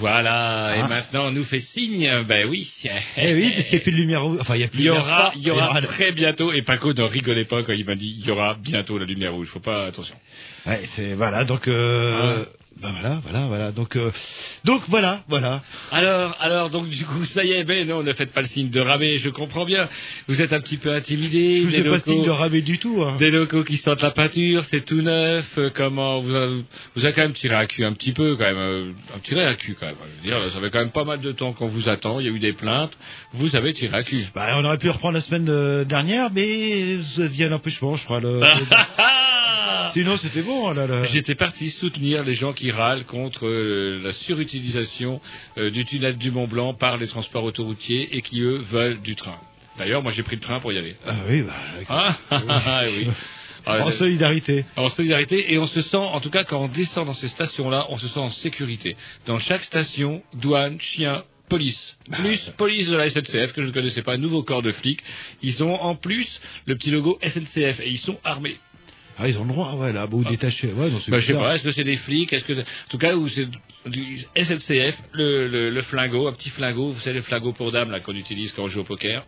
Voilà, et Hein maintenant on nous fait signe, ben oui. Eh oui, puisqu'il n'y a plus de lumière rouge. Enfin, il y a plus Il y aura, il y aura forte. très bientôt, et Paco ne rigolait pas quand il m'a dit, il y aura bientôt la lumière rouge, faut pas, attention. Ouais, c'est voilà, donc euh, ben voilà, voilà, voilà. Donc euh, donc voilà, voilà. Alors, alors, donc du coup, ça y est, ben non, ne faites pas le signe de rabais, je comprends bien. Vous êtes un petit peu intimidé. Je vous ai pas locaux- signe de rabais du tout. Hein. Des locaux qui sentent la peinture, c'est tout neuf. euh, Comment vous avez, vous avez quand même tiré à cul un petit peu, quand même, euh, un tiré à cul quand même. Je veux dire, ça fait quand même pas mal de temps qu'on vous attend. Il y a eu des plaintes. Vous avez tiré à cul. Bah, on aurait pu reprendre la semaine euh, dernière, mais ça vient l'empêchement, je crois. Le... Sinon, c'était bon. Là, là. J'étais parti soutenir les gens qui râlent contre euh, la surutilisation euh, du tunnel du Mont Blanc par les transports autoroutiers et qui eux veulent du train. D'ailleurs, moi j'ai pris le train pour y aller. Ah oui, bah, Ah, ah, ah, oui. Ah, en solidarité. en solidarité et on se sent, en tout cas quand on descend dans ces stations-là, on se sent en sécurité. Dans chaque station, douane, chien, police, plus police de la SNCF que je ne connaissais pas, nouveau corps de flics. Ils ont en plus le petit logo SNCF et ils sont armés. Ah, ils ont le droit, ouais, là, beau détaché. Ouais, non, c'est Bah, je sais pas, est-ce que c'est des flics, est-ce que c'est... En tout cas, où c'est du SNCF, le, le, le flingot, un petit flingot, vous savez le flingot pour dames là qu'on utilise quand on joue au poker,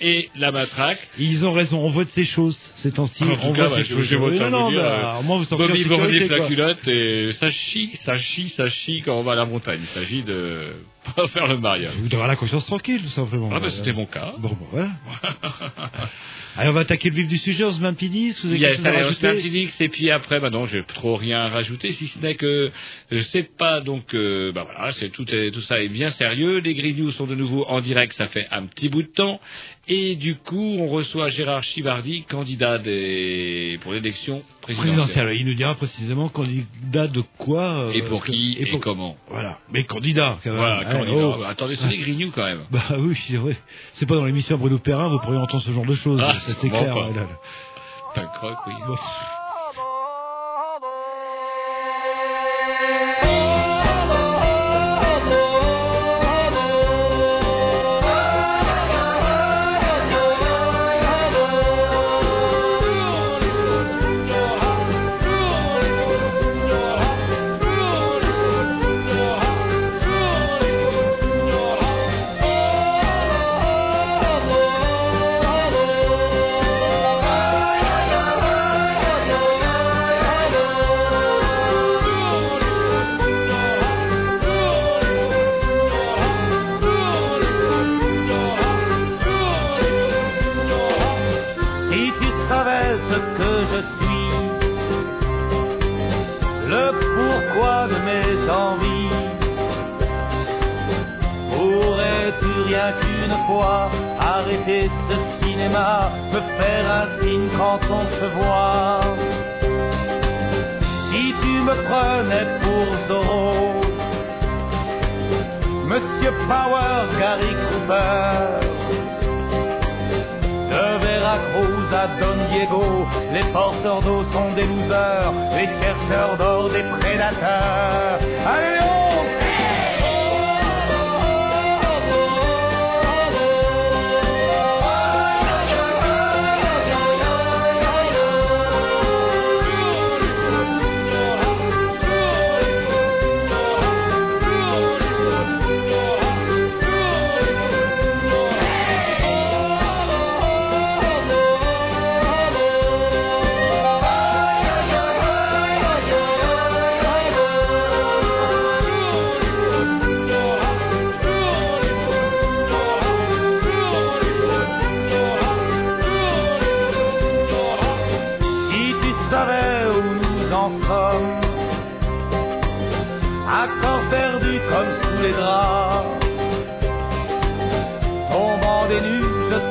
et la matraque. Ils ont raison, on voit de ces choses ces temps-ci. En tout on cas, voit bah, ces je- choses. Oui, autant non, non, dire, bah, euh, moi, vous Bobby la culotte et ça chie, ça chie, ça chie quand on va à la montagne. Il s'agit de pas faire le mariage. Vous devez avoir la conscience tranquille, tout simplement. Ah bah c'était mon cas. Bon, bah, voilà. Allez, on va attaquer le vif du sujet, on se met un petit disque, vous avez Il y a quelque chose à ça, on se un petit X et puis après, bah non, j'ai trop rien à rajouter, si ce n'est que je sais pas donc, euh, bah voilà, c'est tout, est, tout ça est bien sérieux. Les Green News sont de nouveau en direct, ça fait un petit bout de temps, et du coup, on reçoit Gérard Chivardi, candidat des, pour l'élection présidentielle. Présidentiel, il nous dira précisément candidat de quoi. euh, Et pour que- qui et, pour- comment Voilà, mais candidat, quand même. Voilà, Hein, candidat. oh. Bah, attendez, c'est des Green News quand même. Bah oui, c'est vrai. C'est pas dans l'émission Bruno Perrin, vous pourriez entendre ce genre de choses. Ah, ça c'est clair. pas. là, là. Punk rock, oui. Bon. Ce cinéma, me faire un signe quand on se voit Si tu me prenais pour Zorro, Monsieur Power, Gary Cooper, de Veracruz à Don Diego, les porteurs d'eau sont des losers, les chercheurs d'or des prédateurs. Allez,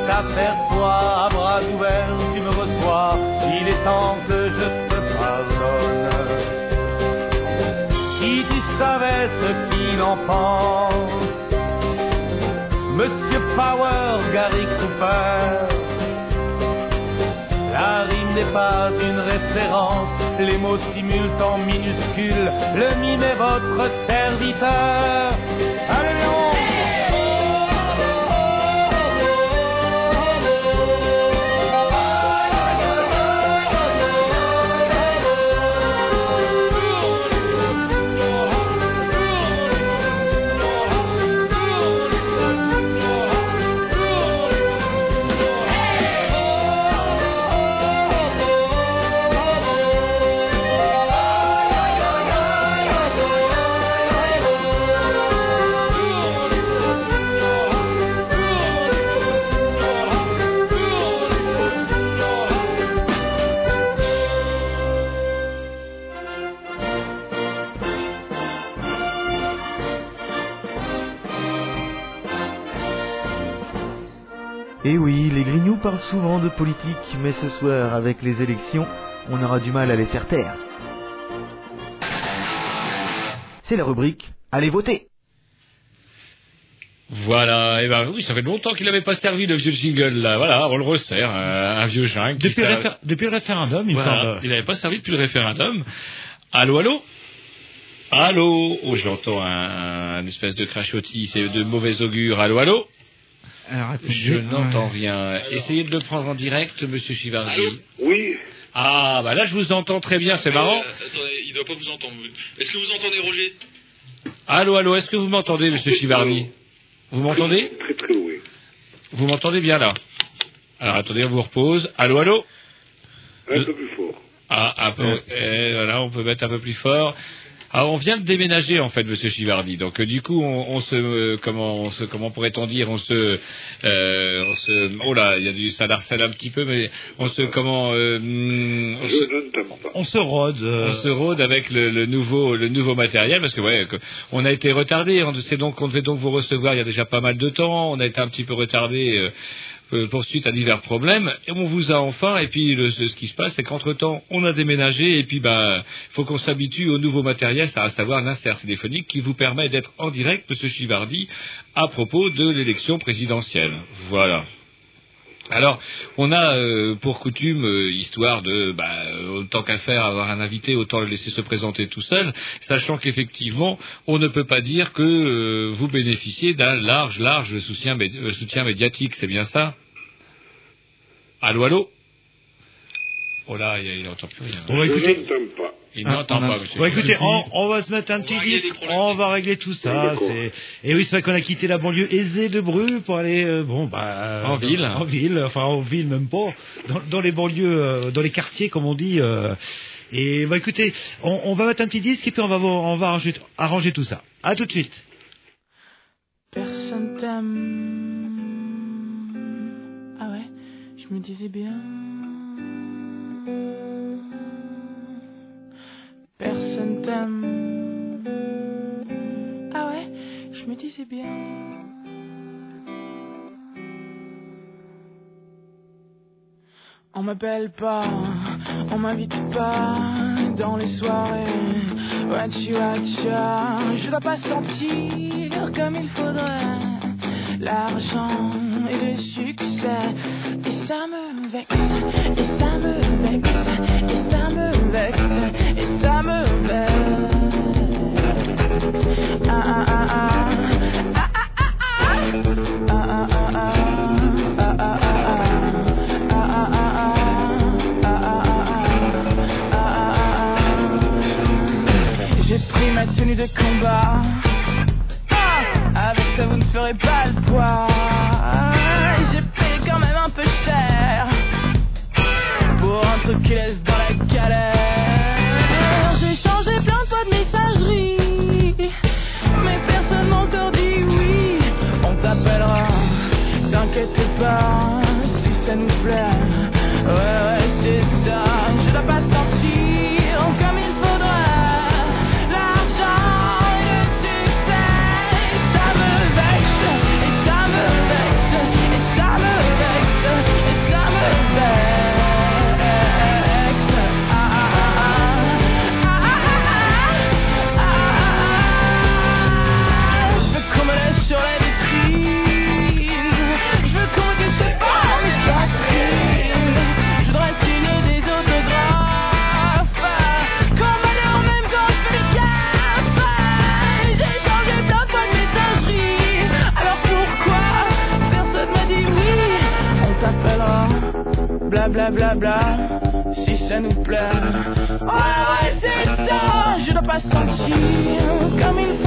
t'aperçois, à bras ouverts, tu me reçois, il est temps que je te pardonne. Si tu savais ce qu'il en pense, Monsieur Power, Gary Cooper, la rime n'est pas une référence, les mots simulent en minuscules, le mime est votre serviteur. Allez, parlent souvent de politique, mais ce soir, avec les élections, on aura du mal à les faire taire. C'est la rubrique Allez voter Voilà, et ben oui, ça fait longtemps qu'il n'avait pas servi le vieux jingle là. Voilà, on le resserre, euh, un vieux jingle. Depuis, le sert- réfé- depuis le référendum, il me Voilà, semble. il n'avait pas servi depuis le référendum. Allô, allô? Allô? Oh, j'entends un, un espèce de crachotis, c'est de mauvais augure. Allô, allô? Alors, attendez, Je n'entends rien. Essayez de le prendre en direct, monsieur Chivardi. Oui. Ah, bah là, je vous entends très bien, c'est marrant. Euh, attendez, il doit pas vous entendre. Est-ce que vous entendez Roger? Allô, allô, est-ce que vous m'entendez, monsieur Chivardi Vous m'entendez? Très très loin. Vous m'entendez bien là? Alors attendez, on vous repose. Allô, allô? Un Je- peu plus fort. Ah, un peu. eh, voilà, on peut mettre un peu plus fort. Ah, on vient de déménager en fait, Monsieur Chivardi. Donc euh, du coup, on, on se, euh, comment, on se, comment pourrait-on dire, on se, euh, on se, oh là, il y a du, ça harcèle un petit peu, mais on se, comment, euh, on se. On se rôde. euh, on se rôde avec le, le nouveau, le nouveau matériel parce que ouais, on a été retardé. On sait donc qu'on devait donc vous recevoir il y a déjà pas mal de temps. On a été un petit peu retardé. Euh, euh, pour suite à divers problèmes, et on vous a enfin, et puis ce, qui se passe, c'est qu'entre-temps, on a déménagé, et puis ben, faut qu'on s'habitue au nouveau matériel, ça à savoir l'insert téléphonique qui vous permet d'être en direct, Monsieur Chivardi, à propos de l'élection présidentielle. Voilà. Alors, on a euh, pour coutume, euh, histoire de, bah, euh, autant qu'à faire, avoir un invité, autant le laisser se présenter tout seul, sachant qu'effectivement, on ne peut pas dire que euh, vous bénéficiez d'un large, large soutien, médi- euh, soutien médiatique, c'est bien ça? Allô, allô? Oh là, il, il n'entend plus rien. Bon, bah, Je écoutez, n'entends pas. Il Ah, n'entend pas, monsieur. Bon, écoutez, on, on va se mettre un On petit disque, on va régler tout ça. C'est... Et oui, c'est vrai qu'on a quitté la banlieue aisée de Bru pour aller, euh, bon, bah, En ville. en ville, enfin en ville même pas, dans, dans les banlieues, euh, dans les quartiers comme on dit. euh. Et bah écoutez, on, on va mettre un petit disque et puis on va voir- on va arranger, arranger tout ça. À tout de suite. Personne t'aime. Ah ouais, je me disais bien. Personne t'aime. Ah ouais, je me disais bien. On m'appelle pas, on m'invite pas dans les soirées. Watcha, je dois pas sentir comme il faudrait l'argent et le succès. Et ça me vexe, et ça me j'ai pris ma tenue de combat. Ah, avec ça, vous ne ferez pas le poids. Bla bla bla. Si ça nous plaît. Ouais, ouais, c'est ça. Je dois pas sentir comme il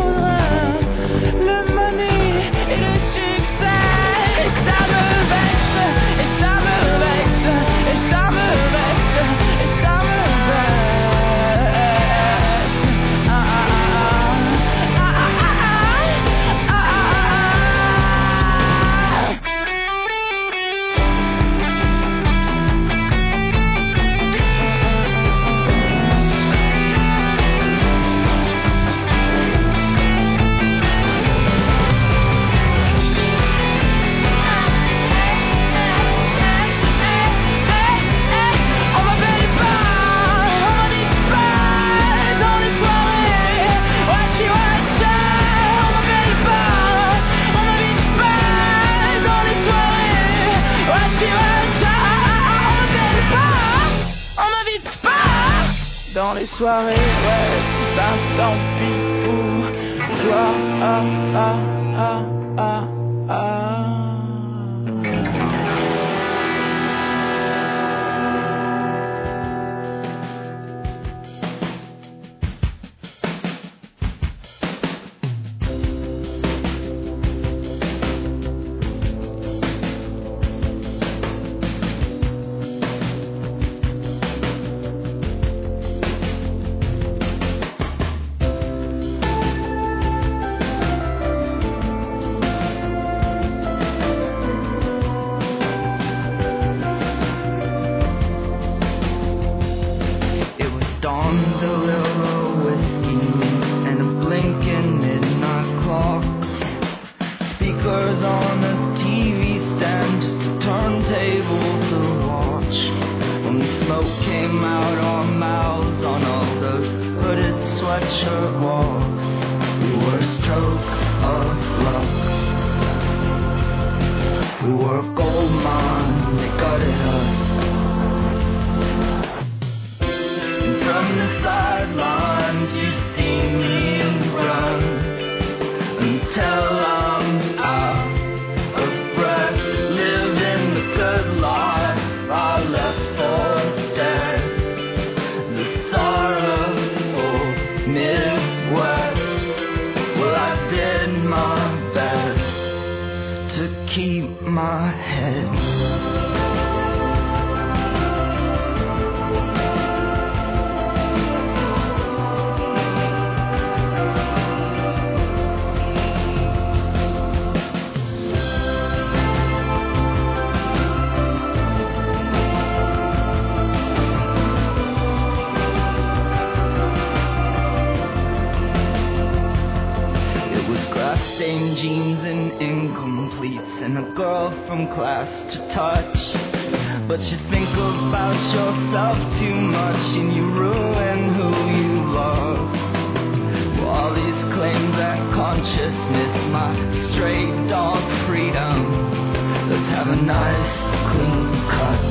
soirée. nice clean cut.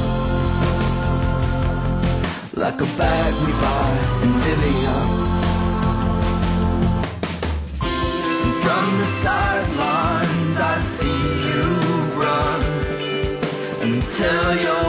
Like a bag we buy in divvy from the sidelines I see you run until you're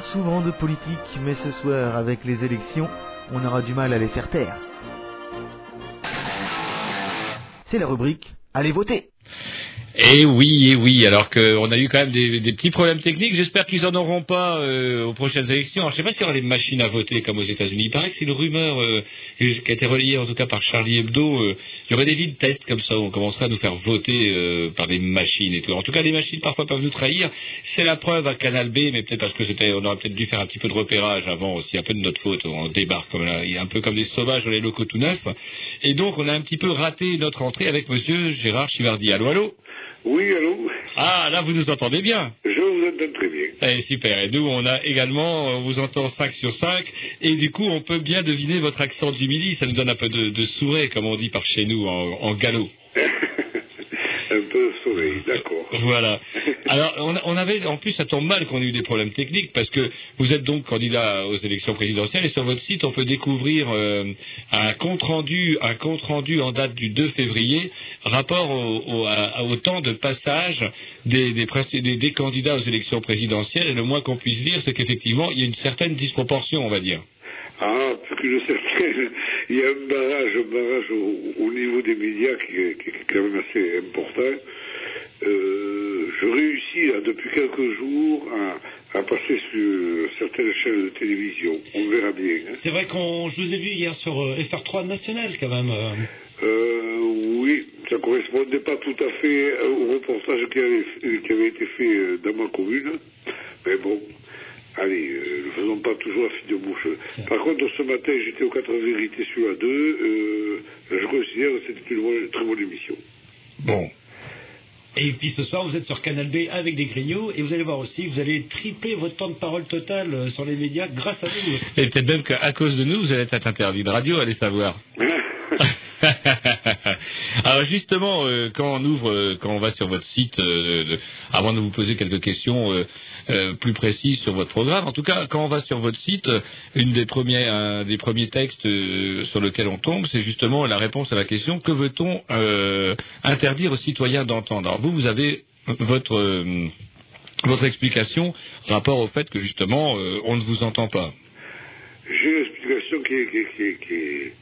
parlent souvent de politique, mais ce soir, avec les élections, on aura du mal à les faire taire. C'est la rubrique Allez voter Et oui, et oui, alors qu'on a eu quand même des, des petits problèmes techniques. J'espère qu'ils en auront pas euh, aux prochaines élections. Alors, je sais pas s'il y aura des machines à voter comme aux États-Unis. Il paraît que c'est une rumeur euh, qui a été relayée en tout cas par Charlie Hebdo. euh, il y aurait des vides tests comme ça où on commencerait à nous faire voter euh, par des machines et tout. En tout cas, les machines parfois peuvent nous trahir. C'est la preuve à Canal B, mais peut-être parce que c'était, on aurait peut-être dû faire un petit peu de repérage avant aussi, un peu de notre faute. On débarque comme là, un peu comme des sauvages dans les locaux tout neufs. Et donc, on a un petit peu raté notre entrée avec Monsieur Gérard Chivardi. Allô, allô? Oui, allô Ah, là, vous nous entendez bien. Je vous entends très bien. Eh, super. Et nous, on a également, on vous entend 5 sur 5. Et du coup, on peut bien deviner votre accent du midi. Ça nous donne un peu de, de comme on dit par chez nous, en, en galop. Un peu soleil, d'accord. Voilà. Alors, on, on avait, en plus, ça tombe mal qu'on ait eu des problèmes techniques parce que vous êtes donc candidat aux élections présidentielles et sur votre site, on peut découvrir euh, un compte rendu, un compte rendu en date du 2 février, rapport au, au, à- au temps de passage des, des, pré- des- des candidats aux élections présidentielles. Et le moins qu'on puisse dire, c'est qu'effectivement, il y a une certaine disproportion, on va dire. Ah, plus qu'une certaine. Il y a un barrage, un barrage au, au niveau des médias qui, est- qui est quand même assez important. Euh, je réussis là, depuis quelques jours à, à passer sur certaines chaînes de télévision. On verra bien. hein. C'est vrai qu'on, je vous ai vu hier sur euh, FR3 National quand même. euh. Oui, ça correspondait pas tout à fait au reportage qui avait, qui avait été fait dans ma commune. Mais bon, allez, euh, ne faisons pas toujours la fille de bouche. Par contre, ce matin, j'étais aux 4 vérités sur la 2. Euh, je considère que c'était une très bonne émission. Bon. Et puis ce soir, vous êtes sur Canal B avec des grignots et vous allez voir aussi, vous allez tripler votre temps de parole total euh, sur les médias grâce à nous. Et peut-être même qu'à cause de nous, vous allez être interdit de radio, allez savoir. Alors justement, euh, quand on ouvre, euh, quand on va sur votre site, euh, de- avant de vous poser quelques questions plus précises sur votre programme, en tout cas, quand on va sur votre site, une des premiers, un des premiers textes sur lequel on tombe, c'est justement la réponse à la question que veut-on interdire aux citoyens d'entendre? Vous, vous avez votre votre explication rapport au fait que justement on ne vous entend pas. J'ai l'explication qui est, qui,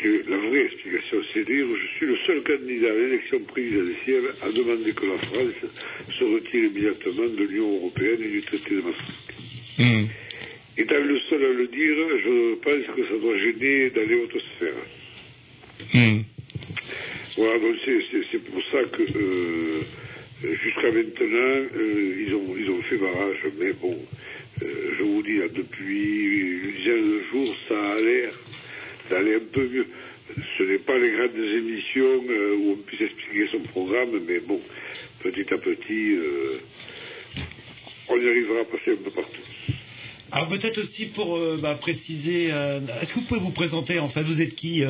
qui est la vraie explication, c'est dire je suis le seul candidat à l'élection présidentielle à demander que la France se retire immédiatement de l'Union européenne et du traité de Maastricht. Hmm. Étant le seul à le dire, je pense que ça doit gêner dans les hautes sphères. Hmm. Voilà, donc c'est- pour ça que euh, jusqu'à maintenant, euh, ils, ont, ils ont fait barrage, mais bon, euh, je vous dis, là, depuis une dizaine de jours, ça a l'air d'aller un peu mieux. Ce n'est pas les grandes émissions euh, où on puisse expliquer son programme, mais bon, petit à petit, euh, on y arrivera à passer un peu partout. Alors peut-être aussi pour euh, bah, préciser, est-ce que vous pouvez vous présenter en fait Vous êtes qui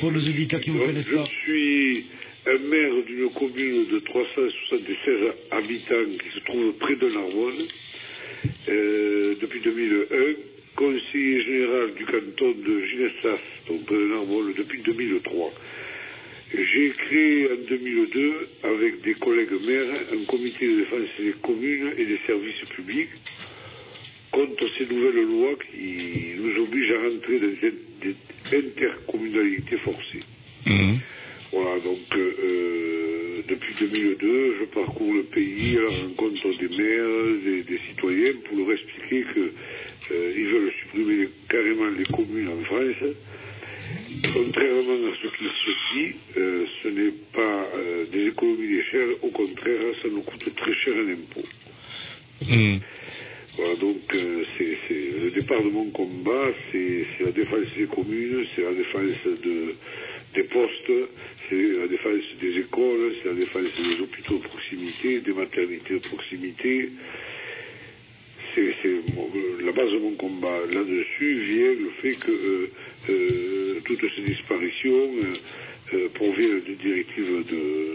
pour nos auditeurs qui vous Donc, connaissent je pas suis un maire d'une commune de 376 habitants qui se trouve près de Narbonne depuis 2001, conseiller général du canton de Ginestras, donc de Narbonne, depuis 2003. J'ai créé en 2002, avec des collègues maires, un comité de défense des communes et des services publics contre ces nouvelles lois qui nous obligent à rentrer dans des intercommunalités forcées. Hmm. Voilà, donc euh, euh, depuis 2002, je parcours le pays à la rencontre des maires, des, des citoyens, pour leur expliquer qu'ils veulent supprimer carrément les communes en France. Contrairement à ce qu'il se dit, euh, ce n'est pas euh, des économies d'échelle, au contraire, ça nous coûte très cher en impôts. Hmm. Voilà, donc euh, c'est le départ de mon combat, c'est la défense des communes, c'est la défense de, des postes, c'est la défense des écoles, c'est la défense des hôpitaux de proximité, des maternités de proximité. C'est la base de mon combat. Là-dessus vient le fait que euh, euh, toutes ces disparitions euh, proviennent de directives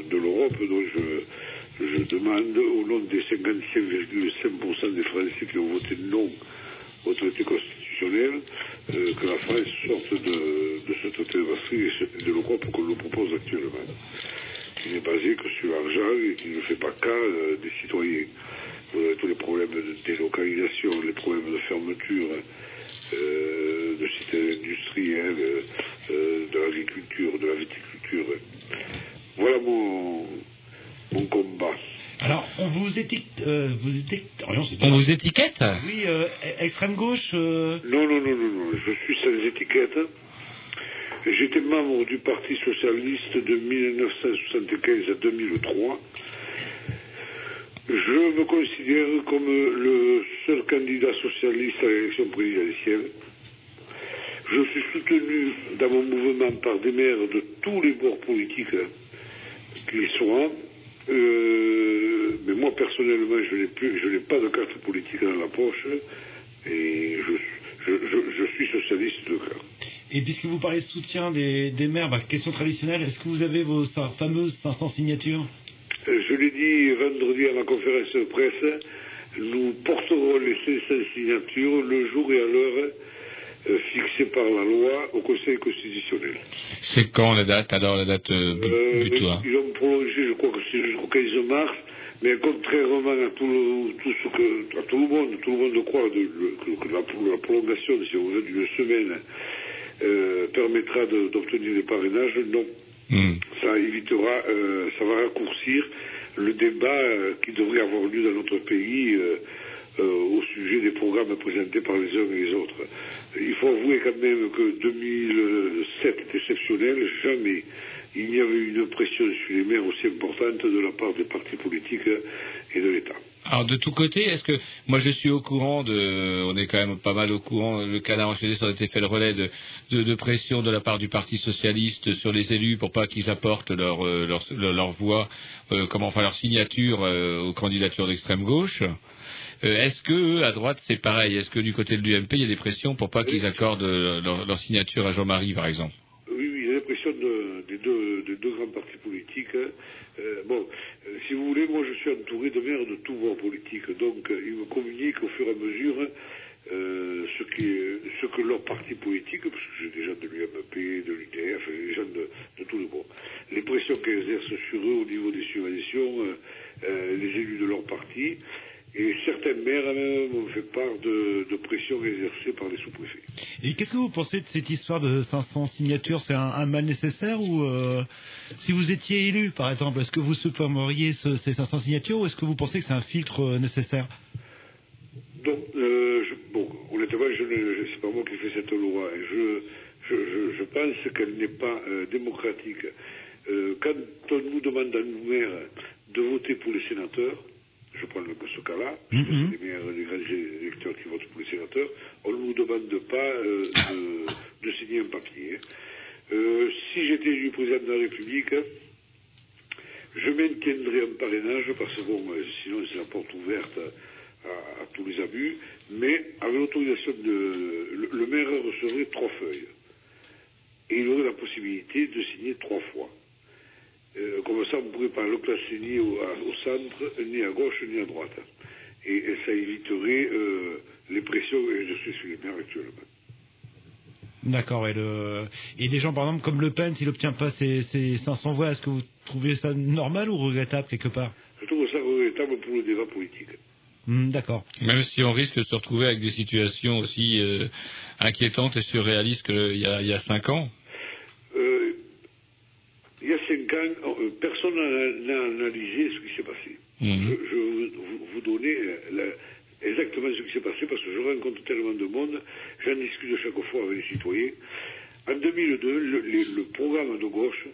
de, l'Europe, donc je, je demande au nom des 55,5% des Français qui ont voté non au traité constitutionnel euh, que la France sorte de, de ce traité de Maastricht et de l'Europe qu'on nous propose actuellement, qui n'est basé que sur l'argent et qui ne fait pas cas euh, des citoyens. euh, tous les problèmes de délocalisation, les problèmes de fermeture euh, de sites industriels, de l'agriculture, de la viticulture. Voilà mon combat. Alors, on vous étiquette... euh, vous étiquette... oh non, c'est On vous étiquette Oui, euh, extrême gauche... euh, Non, non, non, non, non, je suis sans étiquette. J'étais membre du Parti Socialiste de 1975 à 2003. Je me considère comme le seul candidat socialiste à l'élection présidentielle. Je suis soutenu dans mon mouvement par des maires de tous les bords politiques qu'ils soient. Euh, mais moi personnellement, je n'ai plus, je n'ai pas de carte politique dans la poche et je, je, je, je suis socialiste de cœur. Et puisque vous parlez de soutien des, des maires, bah, question traditionnelle, est-ce que vous avez vos fameuses 500 signatures? Euh, Je l'ai dit vendredi à ma conférence de presse, nous porterons les 500 signatures le jour et à l'heure fixée par la loi au Conseil constitutionnel. C'est quand la date Alors la date euh, bu- Euh, butoir ils ont prolongé, je crois que c'est jusqu'au 15 mars, mais contrairement à tout, le, tout ce que, à tout le monde, tout le monde croit de, que, la, la prolongation, si on veut, d'une semaine euh, permettra d'obtenir des parrainages, non. Hmm. Ça évitera, euh, ça va raccourcir le débat euh, qui devrait avoir lieu dans notre pays euh, euh, au sujet des programmes présentés par les uns et les autres. Il faut avouer quand même que 2007 est exceptionnel. Jamais il n'y avait une pression sur les maires aussi importante de la part des partis politiques et de l'État. Alors de tous côtés, est-ce que moi je suis au courant de, on est quand même pas mal au courant, le canard enchaîné, ça a été fait le relais de, pression de la part du Parti socialiste sur les élus pour pas qu'ils apportent leur euh, leur, leur voix, euh, comment enfin leur signature euh, aux candidatures d'extrême gauche. Euh, est-ce que à droite c'est pareil? Est-ce que du côté de l'UMP il y a des pressions pour pas qu'ils accordent euh, leur, leur signature à Jean-Marie par exemple? Oui, il y a des, deux, des deux grands partis politiques. hein. Euh, bon, si vous voulez, moi je suis entouré de maires de tous bords politiques, donc ils me communiquent au fur et à mesure euh, ce, qui est- ce que leur parti politique, parce que j'ai des gens de l'UMP, de l'UDF, des gens de, de tous les bords, les pressions qu'ils exercent sur eux au niveau des subventions, les élus de leur parti, et certains maires euh, m'ont fait part de, de pressions exercées par les sous-préfets. Et qu'est-ce que vous pensez de cette histoire de 500 signatures? C'est un, un mal nécessaire ou euh, si vous étiez élu, par exemple, est-ce que vous supprimeriez ce- ces 500 signatures ou est-ce que vous pensez que c'est un filtre euh, nécessaire? Donc, euh, je- bon, honnêtement, je ne, c'est pas moi qui fais cette loi. Je, je, je, je pense qu'elle n'est pas euh, démocratique. Quand on nous demande à nous maires de voter pour les sénateurs, je prends le, parce que Mhm. c'est les grands électeurs qui votent pour les sénateurs, on ne nous demande pas euh, de, de signer un papier. Euh, si j'étais élu président de la République, je maintiendrai un parrainage parce que bon, euh, sinon c'est la porte ouverte à, à tous les abus, mais avec l'autorisation de le, le maire recevrait trois feuilles et il aurait la possibilité de signer trois fois. Euh, comme ça, on ne pourrait pas le classer ni au, à- au centre, ni à gauche, ni à droite. Et, et ça éviterait euh, les pressions que je suis sur les maires actuellement. D'accord. Et, le... et des gens, par exemple, comme Le Pen, s'il n'obtient pas ses, ses 500 voix, est-ce que vous trouvez ça normal ou regrettable quelque part? Je trouve ça regrettable pour le débat politique. Hmm, D'accord. Même si on risque de se retrouver avec des situations aussi euh, inquiétantes et surréalistes qu'il y y a cinq ans. Il y a cinq ans, euh, personne n'a n'a analysé ce qui s'est passé. Mhm. Je, vais vous, vous donner euh, la- exactement ce qui s'est passé parce que je rencontre tellement de monde, j'en discute chaque fois avec les citoyens. En 2002, le, les- le programme de gauche,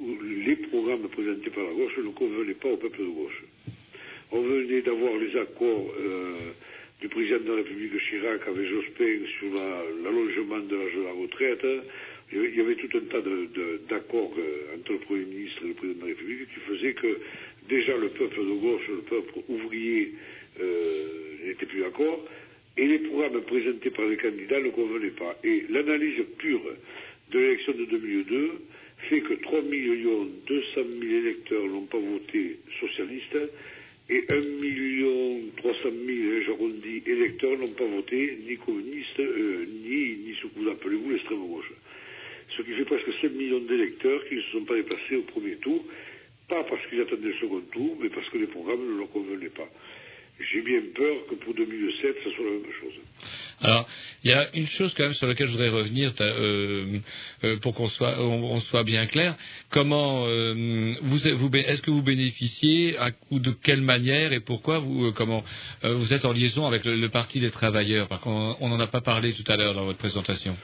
ou les programmes présentés par la gauche ne convenaient pas au peuple de gauche. On venait d'avoir les accords euh, du président de la République Chirac avec Jospin sur la- l'allongement de l'âge de la retraite. Il y avait- tout un tas d'accords euh, entre le Premier ministre et le président de la République qui faisaient que déjà le peuple de gauche, le peuple ouvrier euh, n'était plus d'accord. Et les programmes présentés par les candidats ne convenaient pas. Et l'analyse pure de l'élection de 2002 fait que 3 200 000 électeurs n'ont pas voté socialiste et 1 300 000, j'arrondis, électeurs n'ont pas voté ni communiste, euh, ni, ni ce que vous appelez vous l'extrême gauche. Ce qui fait presque 7 millions d'électeurs qui ne se sont pas déplacés au premier tour, pas parce qu'ils attendaient le second tour, mais parce que les programmes ne leur convenaient pas. j'ai bien peur que pour 2007, ça soit la même chose. Alors, il y a une chose quand même sur laquelle je voudrais revenir euh, euh, pour qu'on soit, on, soit bien clair. Comment euh, vous, vous est-ce que vous bénéficiez à de quelle manière et pourquoi vous comment vous êtes en liaison avec le, le Parti des travailleurs? Parce qu'on on n'en a pas parlé tout à l'heure dans votre présentation.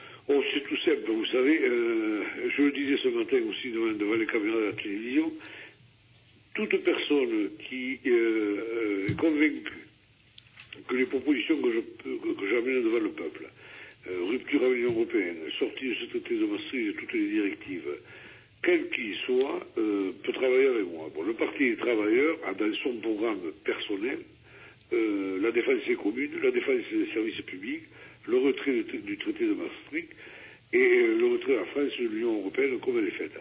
Le disais ce matin aussi devant, les caméras de la télévision, toute personne qui euh, euh, est convaincue que les propositions que j'amène devant le peuple, euh, rupture avec l'Union européenne, sortie de ce traité de Maastricht et toutes les directives, quel qu'il soit, peut travailler avec moi. Bon, le Parti des travailleurs a dans son programme personnel la défense des communes, la défense des services publics, le retrait du traité de Maastricht et euh, le retrait de la France de l'Union européenne comme elle est faite.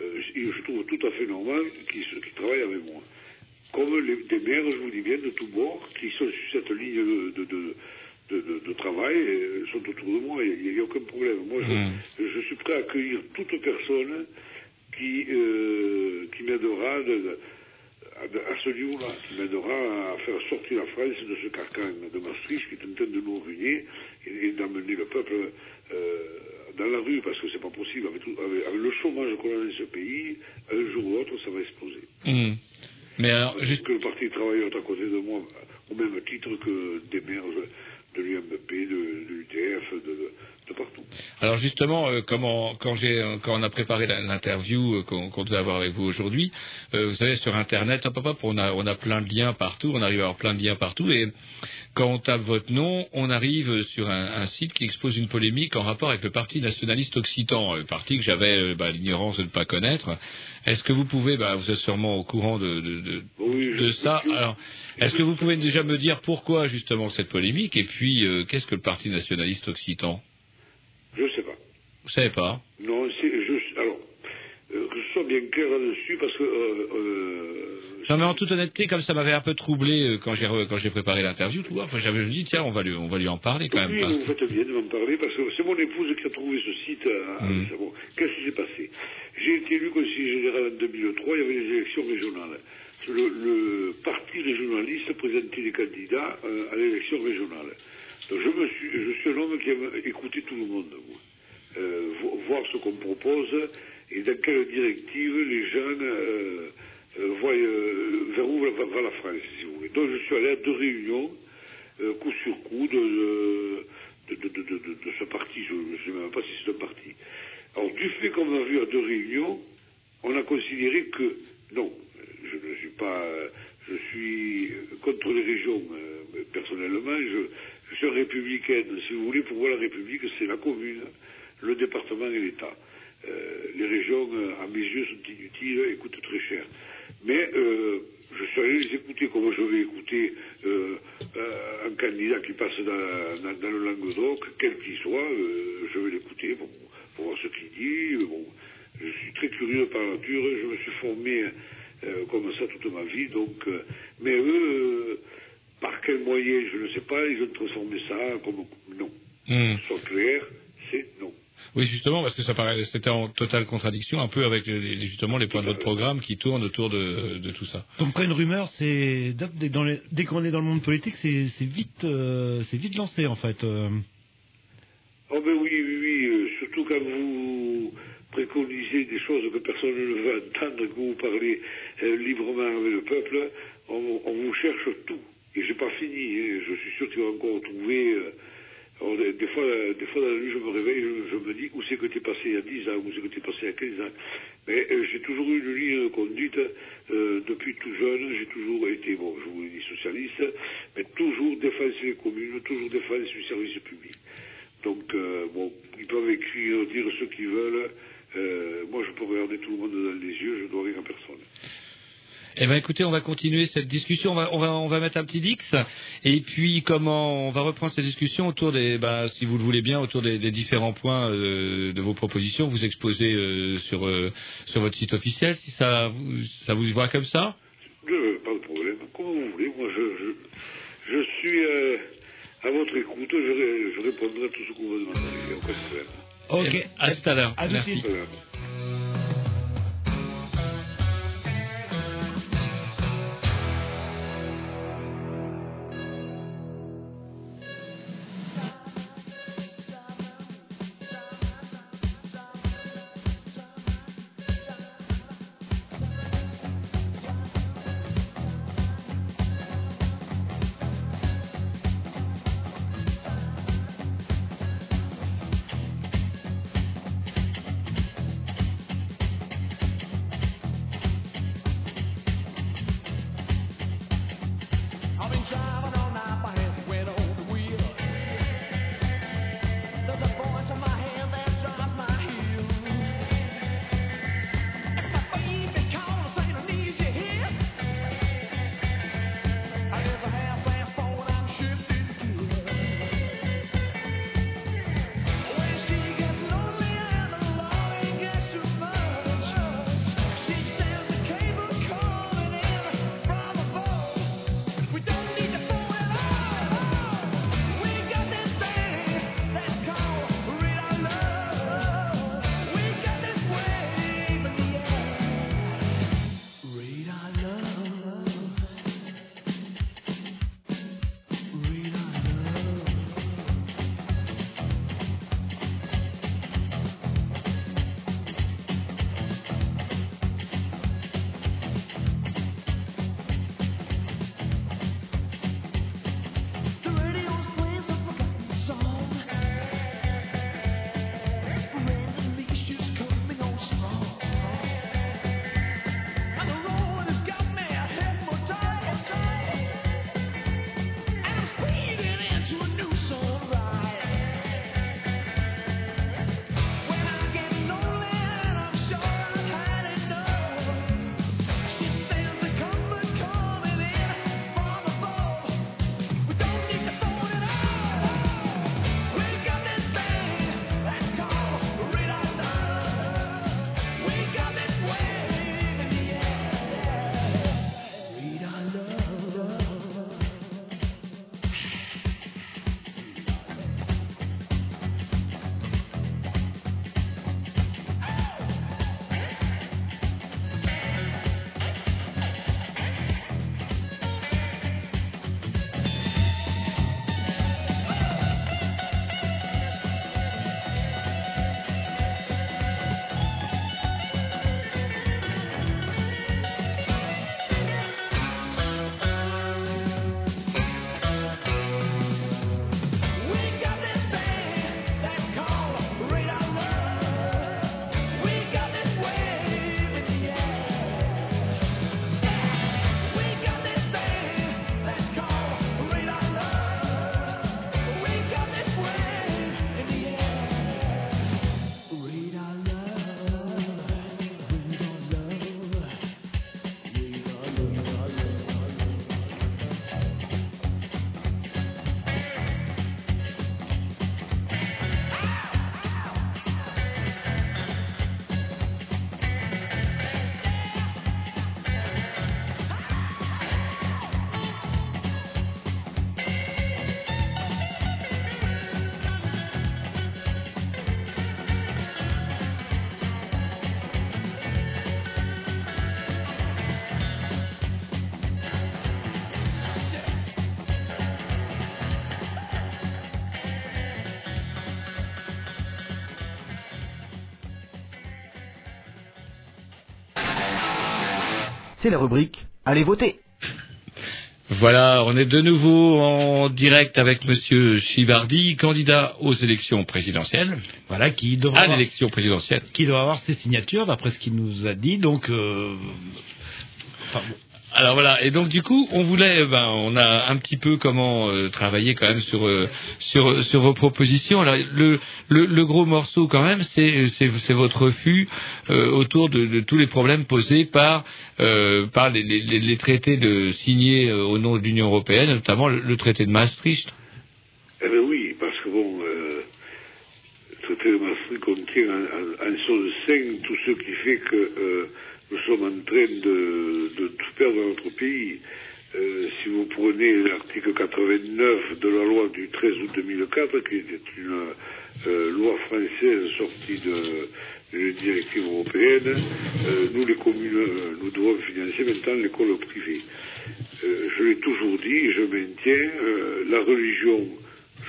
Euh, je, trouve tout à fait normal qu'ils travaillent avec moi. Comme les, des maires, je vous dis bien, de tous bords, qui sont sur cette ligne de, de, travail, et sont autour de moi, il n'y a, aucun problème. Moi, je, je suis prêt à accueillir toute personne qui, euh, qui m'aidera de- de- à, ce niveau-là, qui m'aidera à faire sortir la France de ce carcan de Maastricht qui est en train de nous ruiner et, d'amener le peuple euh, dans la rue, parce que c'est pas possible. Avec, tout- avec- avec le chômage qu'on a dans ce pays, un jour ou l'autre, ça va exploser. Hmm. Mais alors, juste Que le Parti travailleur est à côté de moi, au même titre que des maires de l'UMP, de, de l'UTF, de, de, de partout. Alors justement, euh, comment, quand, euh, quand on a préparé l'interview euh, qu'on, devait avoir avec vous aujourd'hui, euh, vous savez, sur Internet, hop, hop, hop, on, a, on a plein de liens partout, on arrive à avoir plein de liens partout, et quand on tape votre nom, on arrive sur un, un site qui expose une polémique en rapport avec le Parti nationaliste occitan, un parti que j'avais bah, l'ignorance de ne pas connaître. Est-ce que vous pouvez, bah, vous êtes sûrement au courant de, de, de, Oui, je de suis ça. Alors, est-ce que vous pouvez déjà me dire pourquoi justement cette polémique, et puis euh, qu'est-ce que le Parti nationaliste occitan? Je ne sais pas. Vous savez pas Non, c'est, je, alors, euh, que je sois bien clair là-dessus, parce que... Euh, euh, Non mais en toute honnêteté, comme ça m'avait un peu troublé euh, quand j'ai quand j'ai préparé l'interview, vois, enfin, j'avais je me dit tiens on va lui on va lui en parler quand même. oui, vous faites bien de m'en parler, parce que c'est mon épouse qui a trouvé ce site à, à Mm. Qu'est-ce qui s'est passé? J'ai été élu conseiller général en 2003, il y avait les élections régionales. Le, le parti régionaliste présentait des candidats euh, à l'élection régionale. Donc je, me suis, je suis un homme qui aime écouter tout le monde. Euh, vo- voir ce qu'on propose et dans quelle directive les gens euh, voient euh, vers où va, la France, si vous voulez. Donc je suis allé à deux réunions, coup sur coup, de, de, de, de, ce parti. Je ne sais même pas si c'est un parti. Alors du fait qu'on a vu à deux réunions, on a considéré que non, je ne suis pas, je suis contre les régions personnellement. Je suis un républicain. Si vous voulez, pour moi la République, c'est la commune, le département et l'État. Euh, les régions, euh, à mes yeux, sont inutiles et coûtent très cher. Mais euh, je suis allé les écouter comme je vais écouter un candidat qui passe dans, dans- dans le Languedoc, quel qu'il soit, je vais l'écouter pour, voir ce qu'il dit. Je suis très curieux par nature, je me suis formé comme ça toute ma vie, donc, mais eux, par quel moyen, je ne sais pas, ils ont transformé ça comme non. Hmm. Soit clair, c'est non. Oui justement parce que ça paraît c'était en totale contradiction un peu avec les- justement les points de votre programme qui tournent autour de, de tout ça. Comme quoi une rumeur, c'est dès, dans les- dès qu'on est dans le monde politique, c'est c'est vite, euh, c'est vite lancé en fait. euh. Oh ben oui, oui, oui, euh, surtout quand vous préconisez des choses que personne ne veut entendre, que vous parlez euh, librement avec le peuple, on, on vous cherche tout. Et j'ai pas fini, je suis sûr qu'il va encore trouver... euh, des, fois, des fois dans la nuit, je me réveille, je, je me dis où c'est que t'es passé il y a 10 ans, où c'est que t'es passé il y a 15 ans. Mais euh, j'ai toujours eu une ligne de conduite, euh, depuis tout jeune, j'ai toujours été, bon, je vous l'ai dit, socialiste, mais toujours défense des communes, toujours défense du service public. Donc, bon, ils peuvent écrire, dire ce qu'ils veulent. Moi, je peux regarder tout le monde dans les yeux, je dois rien à personne. Eh ben écoutez, on va continuer cette discussion. On va, on va, on va mettre un petit dix. Et puis, comment on va reprendre cette discussion autour des, bah, si vous le voulez bien, autour des, des différents points euh, de vos propositions. Vous exposez euh, sur euh, sur votre site officiel, si ça, vous- ça vous va comme ça. Je, pas de problème. Comme vous voulez, moi, je, je, je suis euh, à votre écoute. Je, ré- je répondrai à tout ce que vous me demandez. Il n'y a aucun problème. Ok. À tout à l'heure. Merci. C'est la rubrique Allez voter Voilà, on est de nouveau en direct avec Monsieur Chivardi, candidat aux élections présidentielles, Voilà, qui devra, à avoir, l'élection présidentielle. qui doit avoir ses signatures, d'après ce qu'il nous a dit. Donc, euh. Alors voilà, et donc du coup, on voulait, ben, on a un petit peu comment euh, travailler quand même sur euh, sur sur vos propositions. Alors le le, gros morceau quand même, c'est c'est c'est votre refus euh, autour de, tous les problèmes posés par par les, traités de signés au nom de l'Union européenne, notamment le, traité de Maastricht. Eh bien oui, parce que bon, le traité de Maastricht contient en, en, en son tout ce qui fait que nous sommes en train de, tout perdre dans notre pays. Euh, si vous prenez l'article 89 de la loi du 13 août 2004, qui était une euh, loi française sortie d'une directive européenne, euh, nous les communes, nous devons financer maintenant l'école privée. Je l'ai toujours dit je maintiens, la religion,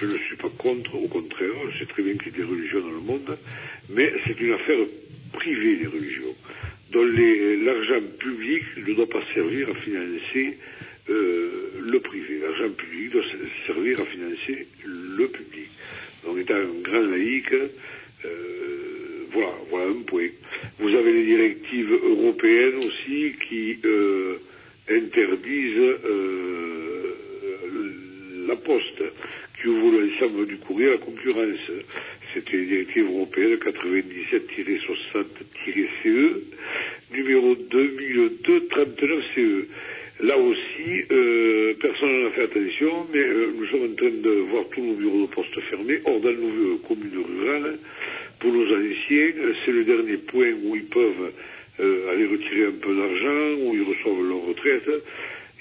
je ne suis pas contre, au contraire, je sais très bien qu'il y a des religions dans le monde, mais c'est une affaire privée des religions, l'argent public ne doit pas servir à financer euh, le privé. L'argent public doit se- servir à financer le public. Donc, étant un grand laïc, euh, voilà, voilà un point. Vous avez les directives européennes aussi qui euh, interdisent la poste, qui ouvre l'ensemble du courrier à concurrence. C'était les directives européennes 97-60-CE, E, numéro 2002-39 CE. Là aussi, euh, personne n'en a fait attention, mais euh, nous sommes en train de voir tous nos bureaux de poste fermés. Or, dans nos communes rurales, pour nos anciens, euh, c'est le dernier point où ils peuvent euh, aller retirer un peu d'argent, où ils reçoivent leur retraite.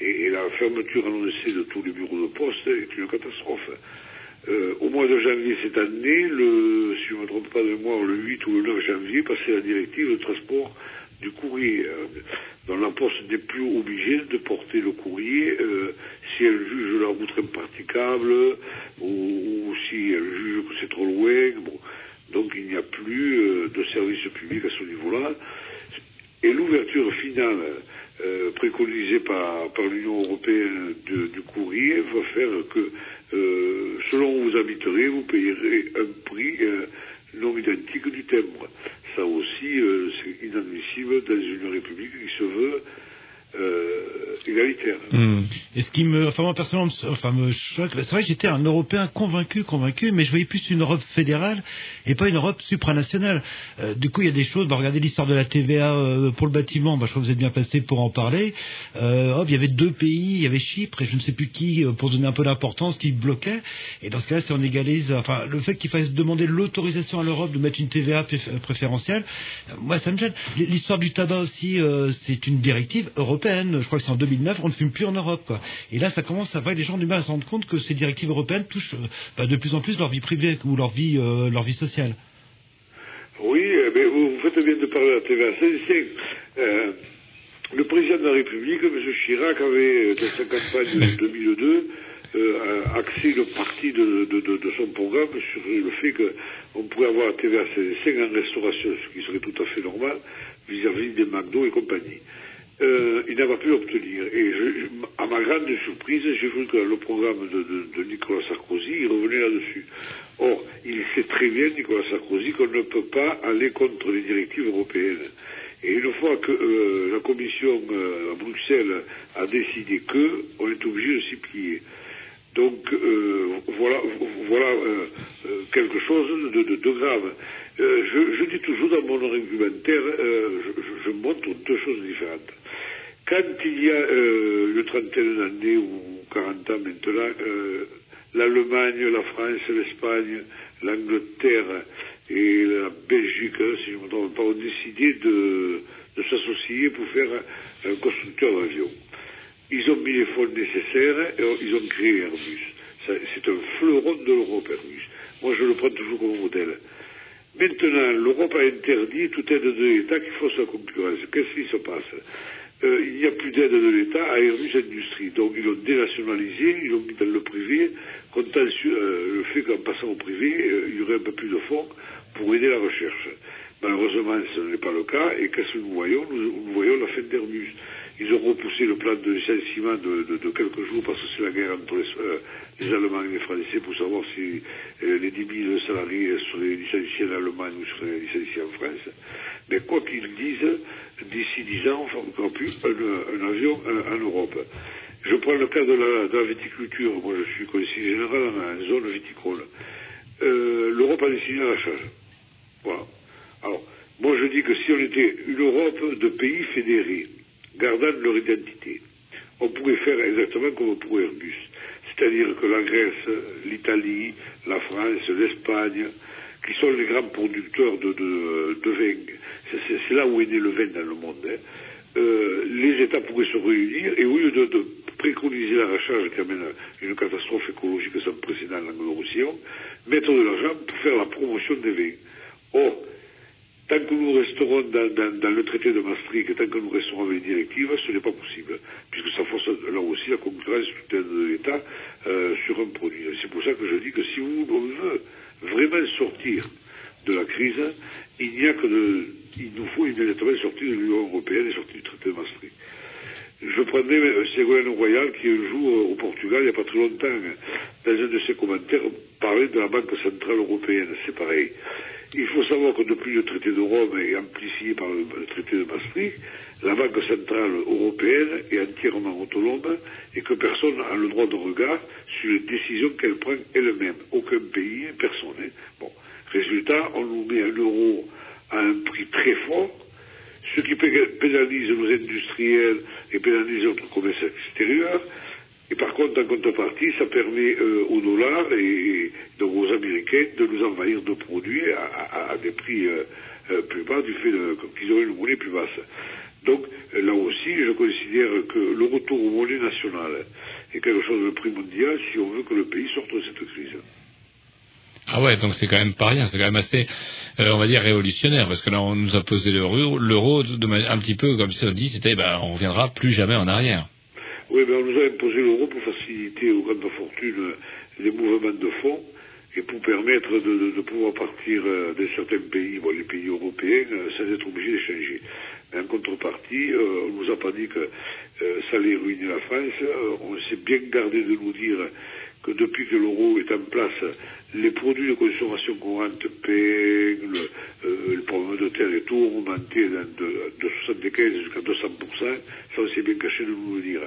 Et, et la fermeture annoncée de tous les bureaux de poste est une catastrophe. Euh, au mois de janvier cette année, le, si je ne me trompe pas de mémoire, le 8 ou le 9 janvier, passait la directive de transport du courrier, euh, la poste n'est plus obligée de porter le courrier euh, si elle juge la route impraticable ou, ou si elle juge que c'est trop loin. Bon. Donc il n'y a plus euh, de service public à ce niveau-là. Et l'ouverture finale euh, préconisée par, par l'Union européenne du courrier va faire que, euh, selon où vous habiterez, vous payerez un prix euh, non identique du timbre. Ça aussi, euh, c'est inadmissible dans une république qui se veut euh, égalitaire. Et ce qui me, enfin moi personnellement, me- enfin me choque, c'est vrai que j'étais un Européen convaincu, convaincu, mais je voyais plus une Europe fédérale et pas une Europe supranationale. Euh, du coup, il y a des choses. Bah, regardez l'histoire de la TVA euh, pour le bâtiment. Bah, je crois que vous êtes bien placé pour en parler. Euh, hop, il y avait deux pays, il y avait Chypre et je ne sais plus qui, pour donner un peu d'importance, qui bloquait. Et dans ce cas-là, si on égalise, enfin le fait qu'il fasse demander l'autorisation à l'Europe de mettre une TVA préf- préférentielle, moi ça me gêne. L'histoire du tabac aussi, c'est une directive européenne. Je crois que c'est en 2009. On ne fume plus en Europe. Quoi. Et là, ça commence à voir les gens du mal à se rendre compte que ces directives européennes touchent euh, bah, de plus en plus leur vie privée ou leur vie, euh, leur vie sociale. Oui, eh bien, vous, faites bien de parler à la TVA. C'est- euh, le président de la République, M. Chirac, avait, euh, dans sa campagne de 2002, euh, axé le parti de, de- de- de son programme sur le fait qu'on pourrait avoir la TVA 5 en restauration, ce qui serait tout à fait normal vis-à-vis des McDo et compagnie. Euh, il n'a pas pu l'obtenir. Et je- à ma grande surprise, j'ai vu que le programme de, de- Nicolas Sarkozy, revenait là-dessus. Or, il sait très bien, Nicolas Sarkozy, qu'on ne peut pas aller contre les directives européennes. Et une fois que euh, la Commission euh, à Bruxelles a décidé que, on est obligé de s'y plier. Donc euh, voilà, voilà euh, euh, quelque chose de, de- de grave. Euh, je, je dis toujours dans mon argumentaire, euh, je, je- montre deux choses différentes. Quand il y a euh, une trentaine d'années ou 40 ans maintenant, euh, l'Allemagne, la France, l'Espagne, l'Angleterre et la Belgique, hein, si je ne me trompe pas, ont décidé de, de s'associer pour faire un constructeur d'avions. Ils ont mis les fonds nécessaires et ils ont créé Airbus. C'est un fleuron de l'Europe, Airbus. Moi, je le prends toujours comme modèle. Maintenant, l'Europe a interdit toute aide de l'État qui fausse la concurrence. Qu'est-ce qui se passe? Euh, Il n'y a plus d'aide de l'État à Airbus Industrie. Donc, ils l'ont dénationalisé, ils l'ont mis dans le privé, comptant sur euh, le fait qu'en passant au privé, euh, il y aurait un peu plus de fonds pour aider la recherche. Malheureusement, ce n'est pas le cas, et qu'est-ce que nous voyons? Nous voyons la fin d'Airbus. Ils ont repoussé le plan de licenciement de, de- de quelques jours parce que c'est la guerre entre les, euh, les Allemands et les Français pour savoir si euh, les 10 000 salariés seraient licenciés en Allemagne ou seraient licenciés en France. Mais quoi qu'ils disent, d'ici 10 ans, on ne plus un, un avion en, Europe. Je prends le cas de la, de la viticulture. Moi, je suis conseiller général en, zone viticole. Euh, L'Europe a décidé un charge. Voilà. Alors, moi je dis que si on était une Europe de pays fédérés, gardant leur identité, on pourrait faire exactement comme pour Airbus. C'est-à-dire que la Grèce, l'Italie, la France, l'Espagne, qui sont les grands producteurs de, de, de vin, c'est- là où est né le vin dans le monde, hein, euh, les États pourraient se réunir et au lieu de, de préconiser l'arrachage qui amène à une catastrophe écologique sans précédent dans l'Anglo-Roussillon, mettre de l'argent pour faire la promotion des vins. Tant que nous resterons dans, dans- dans le traité de Maastricht, tant que nous resterons avec les directives, ce n'est pas possible, puisque ça force là aussi la concurrence de l'État euh, sur un produit. C'est pour ça que je dis que si vous- on veut vraiment sortir de la crise, il n'y a que de, il nous faut immédiatement sortir de l'Union européenne et sortir du traité de Maastricht. Je prenais Ségolène Royal qui un jour euh, au Portugal, il n'y a pas très longtemps, dans un de ses commentaires, parlait de la Banque Centrale Européenne. C'est pareil. Il faut savoir que depuis le traité de Rome et amplifié par le, traité de Maastricht, la Banque Centrale Européenne est entièrement autonome et que personne n'a le droit de regard sur les décisions qu'elle prend elle-même. Aucun pays, personne. hein. Bon. Résultat, on nous met un euro à un prix très fort, ce qui pé- pénalise nos industriels et pénalise notre commerce extérieur. Et par contre, en contrepartie, ça permet euh, aux dollars et, donc aux Américains de nous envahir de produits à, des prix euh, euh, plus bas du fait qu'ils auraient une monnaie plus basse. Donc là aussi, je considère que le retour aux monnaies nationales est quelque chose de primordial si on veut que le pays sorte de cette crise. Ah ouais, donc c'est quand même pas rien, c'est quand même assez, on va dire, révolutionnaire, parce que là, on nous a posé l'euro, l'euro un petit peu comme si on dit, c'était, ben, on reviendra plus jamais en arrière. Oui, mais on nous a imposé l'euro pour faciliter aux grandes fortunes les mouvements de fonds et pour permettre de, pouvoir partir euh, de certains pays, bon, les pays européens, euh, sans être obligés d'échanger. Mais en contrepartie, euh, on nous a pas dit que euh, ça allait ruiner la France. Euh, on s'est bien gardé de nous dire que depuis que l'euro est en place, les produits de consommation courante, pain, le, euh, le pomme de terre et tout, ont augmenté de, de 75 jusqu'à 200%. Ça, on s'est bien caché de nous le dire.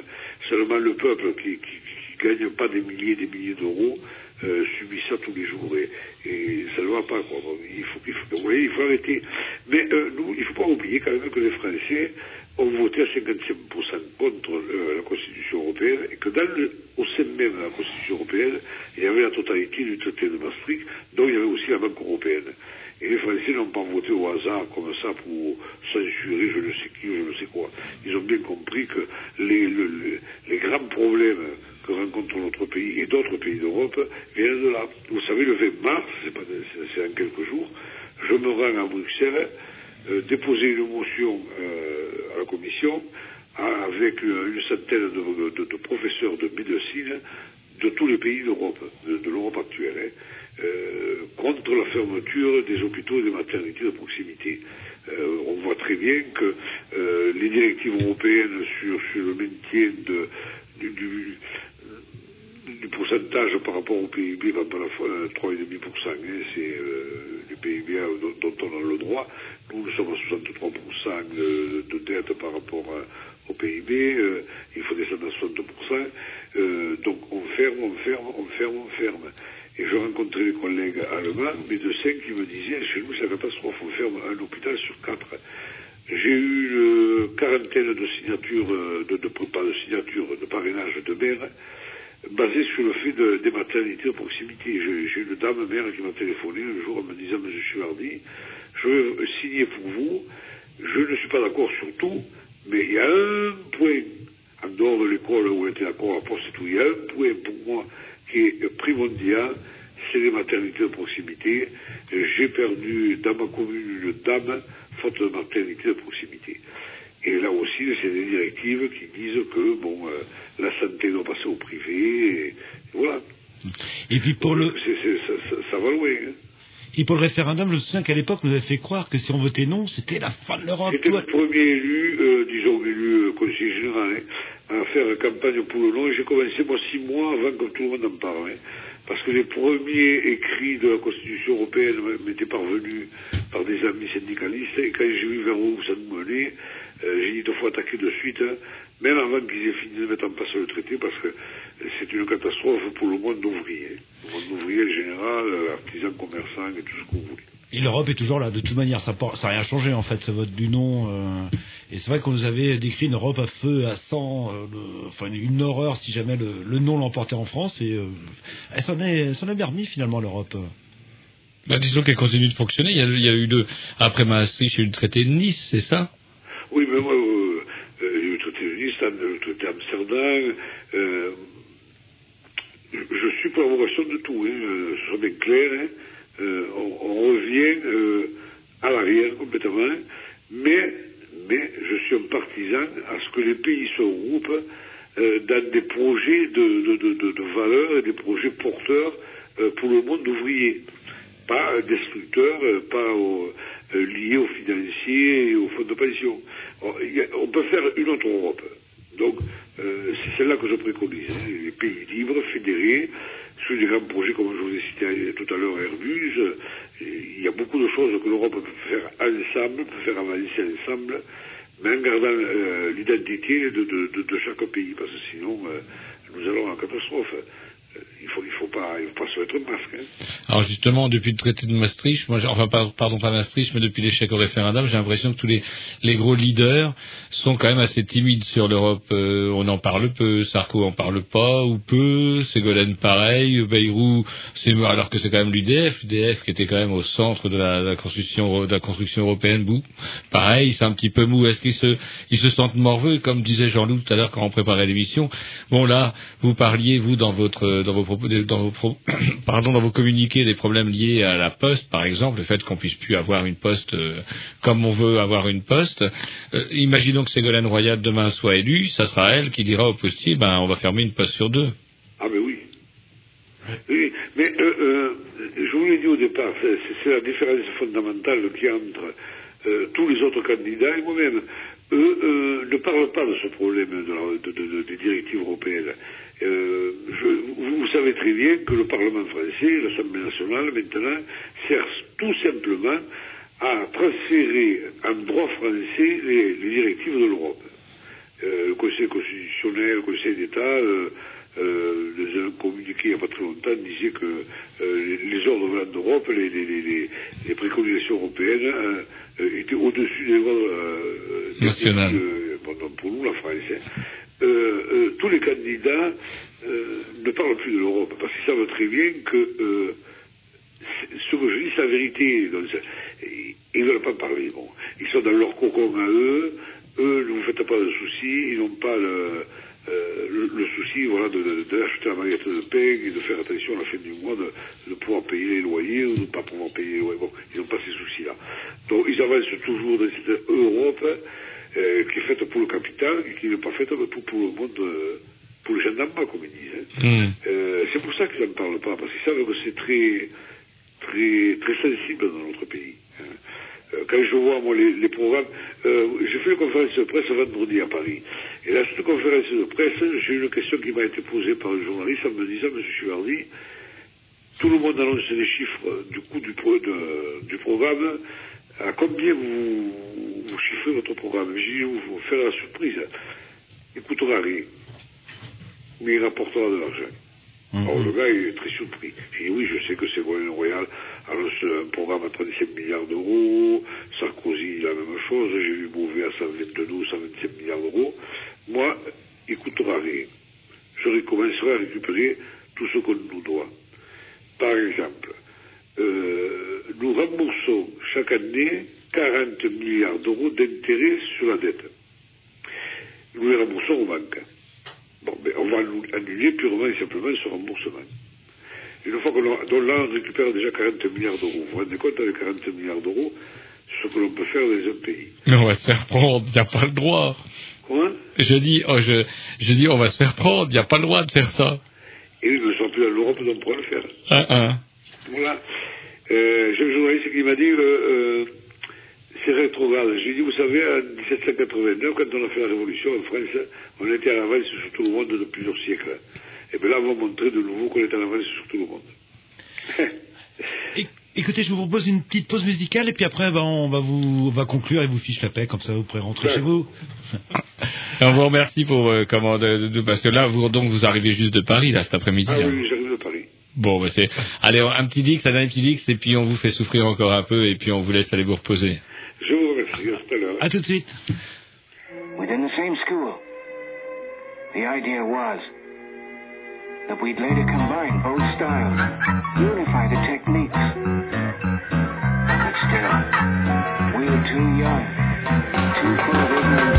Seulement le peuple qui, qui gagne pas des milliers et des milliers d'euros euh, subit ça tous les jours et, et ça ne va pas. Quoi. Il, faut, il, faut, vous voyez, il faut arrêter. Mais euh, nous, il ne faut pas oublier quand même que les Français ont voté à 55% contre euh, la Constitution européenne et que dans le, au sein même de la Constitution européenne, il y avait la totalité du traité de Maastricht, dont il y avait aussi la Banque européenne. Et les Français n'ont pas voté au hasard comme ça pour censurer je ne sais qui ou je ne sais quoi. Ils ont bien compris que les, le- le- les grands problèmes que rencontre notre pays et d'autres pays d'Europe viennent de là. Vous savez, le 20 mars, c'est en quelques jours, je me rends à Bruxelles déposer une motion euh, à la commission à- avec euh, une centaine de, professeurs de médecine de tous les pays d'Europe, de, l'Europe actuelle, hein, euh, contre la fermeture des hôpitaux et des maternités de proximité. On voit très bien que les directives européennes sur, sur le maintien de, du, du- du pourcentage par rapport au PIB, fois, euh, 3,5%, hein, c'est le PIB dont on a le droit. Nous, sommes à 63% de, de dette par rapport au PIB, euh, il faut descendre à 60%. Euh, donc on ferme, on ferme, on ferme, on ferme. Et je rencontrais des collègues allemands, médecins, qui me disaient, chez nous c'est la catastrophe, on ferme un hôpital sur quatre. J'ai eu une quarantaine de signatures, euh, de, de, pas de signatures, de parrainage de maire, basé sur le fait de- des maternités de proximité. J'ai j'ai une dame mère qui m'a téléphoné un jour en me disant, Monsieur Chivardi, je vais signer pour vous, je ne suis pas d'accord sur tout, mais il y a un point, en dehors de l'école où on était d'accord à poste et tout, il y a un point pour moi qui est primordial, c'est les maternités de proximité. J'ai perdu dans ma commune une dame, faute de maternité de proximité. Et là aussi, c'est des directives qui disent que bon, euh, la santé doit passer au privé. Et, voilà. Et puis pour le, ça- ça va loin. hein. Et pour le référendum, je me souviens qu'à l'époque, on nous avait fait croire que si on votait non, c'était la fin de l'Europe. J'étais Toi- le premier élu, euh, disons élu euh, conseiller général, hein, à faire campagne pour le non. Et j'ai commencé, moi, six mois avant que tout le monde en parle. hein. parce que les premiers écrits de la Constitution européenne m'étaient parvenus par des amis syndicalistes. Et quand j'ai vu vers où ça nous menait, euh, j'ai dit qu'il faut attaquer de suite, hein, même avant qu'ils aient fini de mettre en place le traité, parce que c'est une catastrophe pour le monde ouvrier. Le monde ouvrier général, euh, artisans, commerçants et tout ce que vous voulez. Et l'Europe est toujours là, de toute manière, ça n'a rien changé en fait, ce vote du non. euh, et c'est vrai qu'on nous avait décrit une Europe à feu, à sang, euh, le- enfin une horreur si jamais le, le non l'emportait en France. Et euh, elle s'en est, est bien remis finalement l'Europe. Bah, disons qu'elle continue de fonctionner. Il y a, il y a eu deux. Après Maastricht, il y a eu le traité de Nice, c'est ça? Oui, mais moi, euh, euh, il y a eu le traité de Nice, le traité d'Amsterdam. Je, suis pour l'abroration de tout, hein, soit bien clair. on, revient euh, à l'arrière complètement, mais, mais je suis un partisan à ce que les pays se regroupent euh, dans des projets de, de, de, valeurs et des projets porteurs euh, pour le monde ouvrier. Pas destructeurs, euh, pas liés aux financiers et aux fonds de pension. On, on peut faire une autre Europe. Donc, euh, c'est celle-là que je préconise. hein. Les pays libres, fédérés, sur des grands projets comme je vous ai cité tout à l'heure Airbus. Il y a beaucoup de choses que l'Europe peut faire ensemble, peut faire avancer ensemble, mais en gardant euh, l'identité de, de, de, de chaque pays, parce que sinon, euh, nous allons en catastrophe. Euh, Il faut, il faut pas, faut pas se mettre un masque. hein. Alors justement, depuis le traité de Maastricht, moi, enfin par- pardon pas Maastricht, mais depuis l'échec au référendum, j'ai l'impression que tous les, les gros leaders sont quand même assez timides sur l'Europe. Euh, on en parle peu, Sarko en parle pas ou peu, Ségolène pareil, Bayrou, alors que c'est quand même l'UDF, l'UDF qui était quand même au centre de la, de la construction de la construction européenne, bout. Pareil, c'est un petit peu mou. Est-ce qu'ils se ils se sentent morveux, comme disait Jean-Loup tout à l'heure quand on préparait l'émission? Bon là, vous parliez vous dans votre dans vos pardon dans vos communiqués des problèmes liés à la poste, par exemple, le fait qu'on puisse plus avoir une poste euh, comme on veut avoir une poste. Euh, imaginons que Ségolène Royal demain soit élue, ça sera elle qui dira au postier, ben on va fermer une poste sur deux. Ah, mais oui. Oui, mais euh, je vous l'ai dit au départ, c'est la différence fondamentale qu'il y a entre tous les autres candidats et moi-même. Eux ne parlent pas de ce problème de- des directives européennes. Euh, je- vous, vous savez très bien que le Parlement français, l'Assemblée nationale, maintenant, sert tout simplement à transférer en droit français les, les directives de l'Europe. Euh, le Conseil constitutionnel, le Conseil d'État, euh, euh, dans un communiqué il n'y a pas très longtemps, disait que euh, les, les ordres venant d'Europe, les, les, les, préconisations européennes euh, étaient au-dessus des euh, des Nationales. euh, bon, pour nous, la France. hein. Euh, euh, tous les candidats euh, ne parlent plus de l'Europe parce qu'ils savent très bien que ce que je dis, c'est la vérité. Ils ne veulent pas parler. Bon. Ils sont dans leur cocon à eux. Eux, ne vous faites pas de soucis. Ils n'ont pas le, souci voilà, d'acheter la baguette de pain et de faire attention à la fin du mois de, de pouvoir payer les loyers ou de ne pas pouvoir payer les loyers. Bon, ils n'ont pas ces soucis-là. Donc, ils avancent toujours dans cette Europe euh, qui est faite pour le capital et qui n'est pas faite pour, pour le monde, pour les gens d'en bas, comme ils disent. hein. Euh, c'est pour ça qu'ils n'en parlent pas, parce qu'ils savent que c'est très, très, très sensible dans notre pays. hein. Euh, Quand je vois moi les, les programmes, euh, j'ai fait une conférence de presse vendredi à Paris. Et là, cette conférence de presse, j'ai eu une question qui m'a été posée par un journaliste en me disant, Monsieur Chivardi, tout le monde annonce les chiffres du coût du, pro- de- du programme. À combien vous, vous chiffrez votre programme? J'ai dit, vous, vous faire la surprise. Il coûtera rien. Mais il rapportera de l'argent. Alors le gars il est très surpris. J'ai dit oui, je sais que Ségolène Royal annonce un programme à 35 milliards d'euros, Sarkozy la même chose, j'ai vu Beauvais à 122 ou 127 milliards d'euros. Moi, il coûtera rien. Je recommencerai à récupérer tout ce qu'on nous doit. Par exemple, euh, nous remboursons chaque année 40 milliards d'euros d'intérêts sur la dette. Nous les remboursons aux banques. Bon, mais on va annuler purement et simplement ce remboursement. Une fois que l'on, donc là, on récupère déjà 40 milliards d'euros. Vous vous rendez compte, avec 40 milliards d'euros, ce que l'on peut faire dans un pays. Mais on va se faire prendre, il n'y a pas le droit. Comment? Je dis, oh, je, je dis, on va se faire prendre, il n'y a pas le droit de faire ça. Et ils ne sont plus dans l'Europe, donc on pourra le faire. Hein, hein. Voilà. Euh, J'ai un journaliste qui m'a dit euh, euh, c'est rétrograde. J'ai dit, vous savez, en 1789, quand on a fait la Révolution en France, on était à l'avance sur tout le monde de plusieurs siècles. Et bien là, on va montrer de nouveau qu'on est à l'avance sur tout le monde. Écoutez, je vous propose une petite pause musicale et puis après, ben, on va vous on va conclure et vous fiche la paix, comme ça vous pourrez rentrer Ouais. chez vous. On vous remercie pour euh, comment de, de- de- parce que là vous donc vous arrivez juste de Paris là cet après-midi. Ah hein. oui. Bon, bah c'est allez un petit dix, un dernier petit dix et puis on vous fait souffrir encore un peu et puis on vous laisse aller vous reposer. Je vous remercie. À tout à l'heure. À tout de suite. Within the same school, the idea was that we'd later combine both styles, unify the techniques. But still, we were too young, too full of ignorant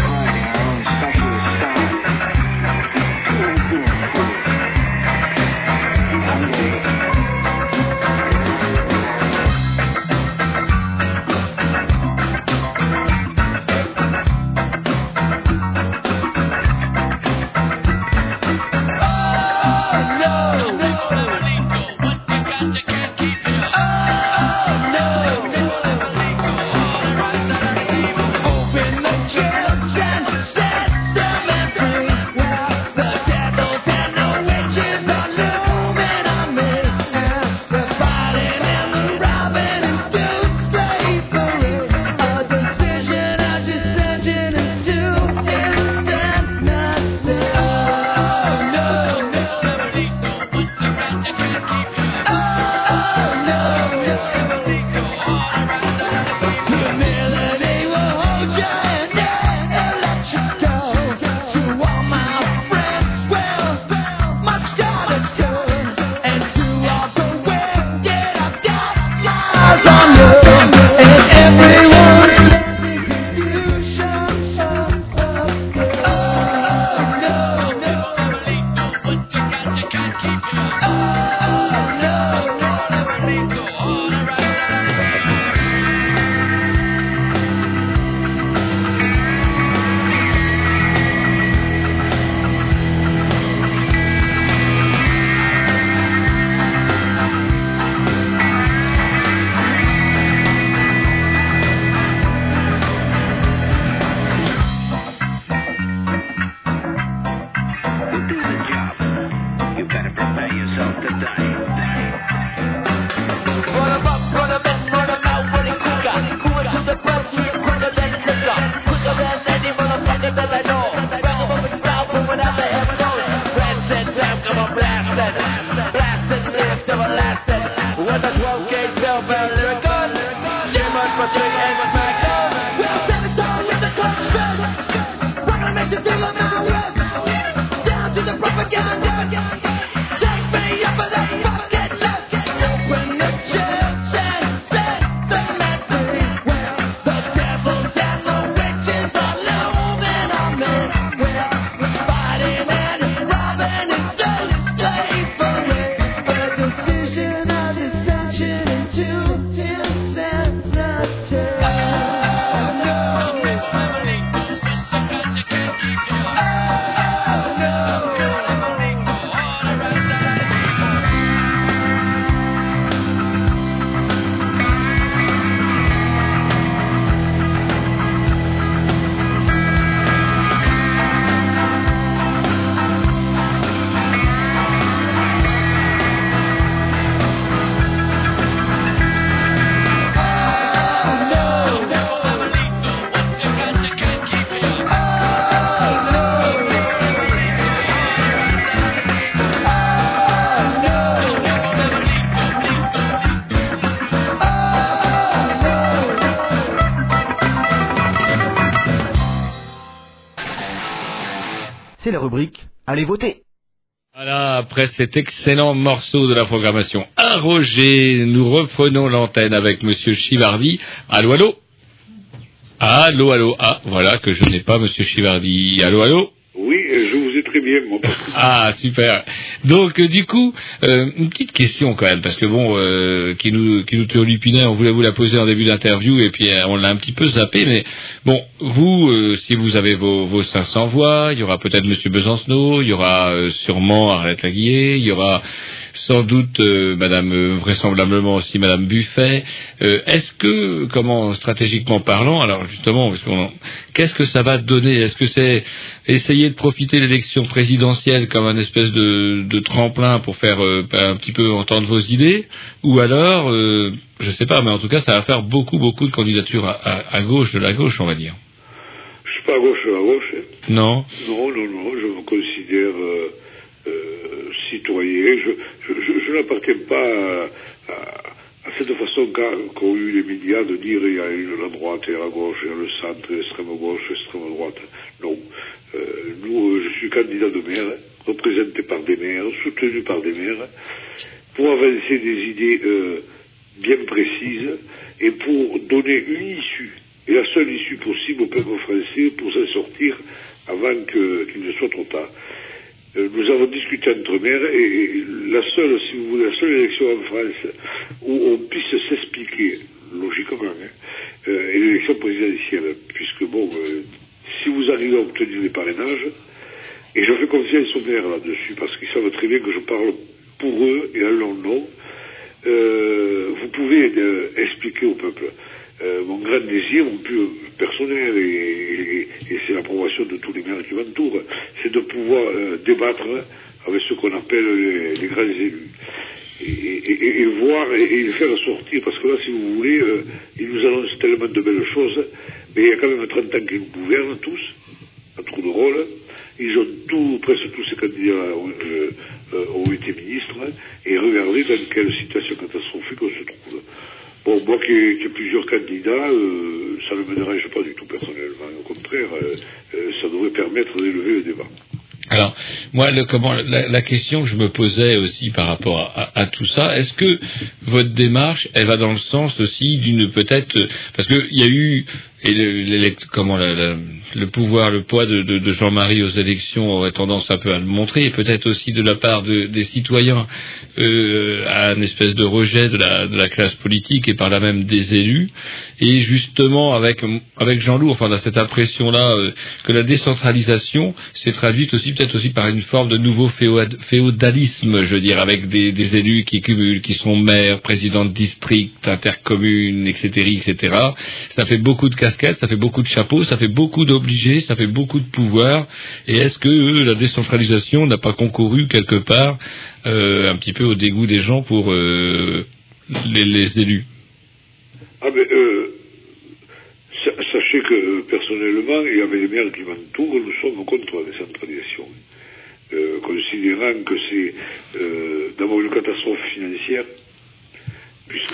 Allez voter Voilà, après cet excellent morceau de la programmation à Roger, nous reprenons l'antenne avec Monsieur Chivardi. Allô, allô? Allô, allô Ah, voilà que je n'ai pas Monsieur Chivardi. Allô, allô? Oui, je vous ai très bien, moi. Ah, super. Donc, euh, du coup, euh, une petite question quand même, parce que bon, euh, qui nous qui nous turlupinait, on voulait vous la poser en début d'interview, et puis euh, on l'a un petit peu zappé, mais bon, vous, si vous avez vos, vos 500 voix, il y aura peut-être Monsieur Besancenot, il y aura sûrement Arlette Laguillet, il y aura sans doute euh, Madame euh, vraisemblablement aussi Madame Buffet. Euh, Est-ce que, comment stratégiquement parlant, alors justement, qu'est-ce que ça va donner? Est-ce que c'est essayer de profiter de l'élection présidentielle comme un espèce de, de tremplin pour faire euh, un petit peu entendre vos idées, ou alors, je sais pas, mais en tout cas, ça va faire beaucoup beaucoup de candidatures à, à- à gauche de la gauche, on va dire. Je suis pas à gauche de la gauche. hein. Non. Non, non, non, je me considère citoyen. Je, je, je, n'appartiens pas à, cette façon qu'ont eu les médias de dire il y a la droite et la gauche, il y a le centre, l'extrême gauche, l'extrême droite. Non. Euh, nous, euh, je suis candidat de maire, représenté par des maires, soutenu par des maires, pour avancer des idées euh, bien précises et pour donner une issue, et la seule issue possible au peuple français pour s'en sortir avant qu'il ne soit trop tard. Euh, nous avons discuté entre maires et, la seule, si vous voulez, la seule élection en France où on puisse s'expliquer, logiquement, hein, euh, est l'élection présidentielle, puisque bon, euh, si vous arrivez à obtenir les parrainages, et je fais confiance aux maires là-dessus, parce qu'ils savent très bien que je parle pour eux et en leur nom, euh, vous pouvez expliquer au peuple. Euh, mon grand désir, mon plus personnel, et, et- c'est l'approbation de tous les maires qui m'entourent, c'est de pouvoir euh, débattre avec ce qu'on appelle les, grands élus. Et, et- voir et, les faire sortir, parce que là, si vous voulez, euh, ils nous annoncent tellement de belles choses, mais il y a quand même 30 ans qu'ils nous gouvernent tous, à trou de rôle. Ils ont tout, presque tous ces candidats ont, ont été ministres, et regardez dans quelle situation catastrophique on se trouve. Bon, moi qui ai, plusieurs candidats, euh, ça ne me dérange pas du tout personnellement. Au contraire, euh, euh, ça devrait permettre d'élever le débat. Alors, moi, le, comment, la, question que je me posais aussi par rapport à- à tout ça, est-ce que votre démarche, elle va dans le sens aussi d'une peut-être, parce qu'il y a eu, et le, comment le pouvoir, le poids de, Jean-Marie aux élections aurait tendance un peu à le montrer, et peut-être aussi de la part de- des citoyens euh, à une espèce de rejet de la, classe politique et par là même des élus, et justement avec avec Jean-Loup, enfin, on a cette impression-là euh, que la décentralisation s'est traduite aussi peut-être aussi par une forme de nouveau féod- féodalisme, je veux dire, avec des, élus qui cumulent, qui sont maires, présidents de district, intercommunes, etc., etc. Ça fait beaucoup de ça fait beaucoup de chapeaux, ça fait beaucoup d'obligés, ça fait beaucoup de pouvoir. Et est-ce que euh, la décentralisation n'a pas concouru quelque part euh, un petit peu au dégoût des gens pour euh, les, élus? Ah sa- sachez que personnellement, et avec les maires qui m'entourent, nous sommes contre la décentralisation. Considérant que c'est d'abord une catastrophe financière,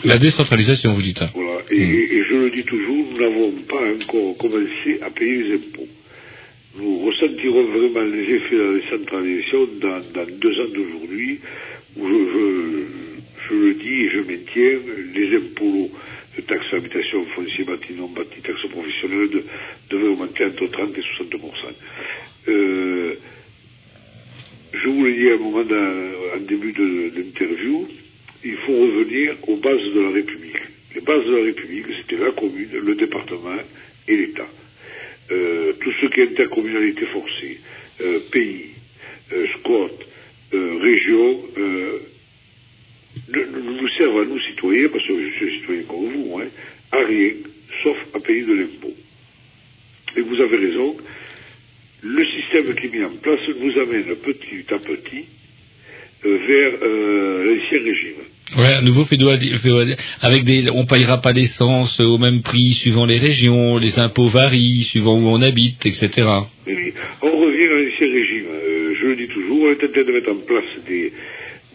La décentralisation, vous dites. hein. voilà, et, et- et je le dis toujours, nous n'avons pas encore commencé à payer les impôts. Nous ressentirons vraiment les effets de la décentralisation dans, dans deux ans d'aujourd'hui, où je, je, je le dis et je maintiens, les impôts de taxes d'habitation, foncier, bâti, non bâti, taxes professionnelles de- devaient augmenter entre 30 et 60 euh, Je vous l'ai dit à un moment dans- en début de l'interview, il faut revenir aux bases de la République. Les bases de la République, c'était la commune, le département et l'État. Euh, tout ce qui est intercommunalité forcée, euh, pays, euh, squat, euh, région, nous servent à nous citoyens, parce que je suis citoyen comme vous, hein, à rien, sauf à payer de l'impôt. Et vous avez raison, le système qui est mis en place nous amène petit à petit vers l'ancien régime. Ouais, un nouveau avec des, on payera pas l'essence au même prix suivant les régions, les impôts varient suivant où on habite, etc. Oui. On revient à l'ancien régime. Euh, je le dis toujours, on est en train de mettre en place des,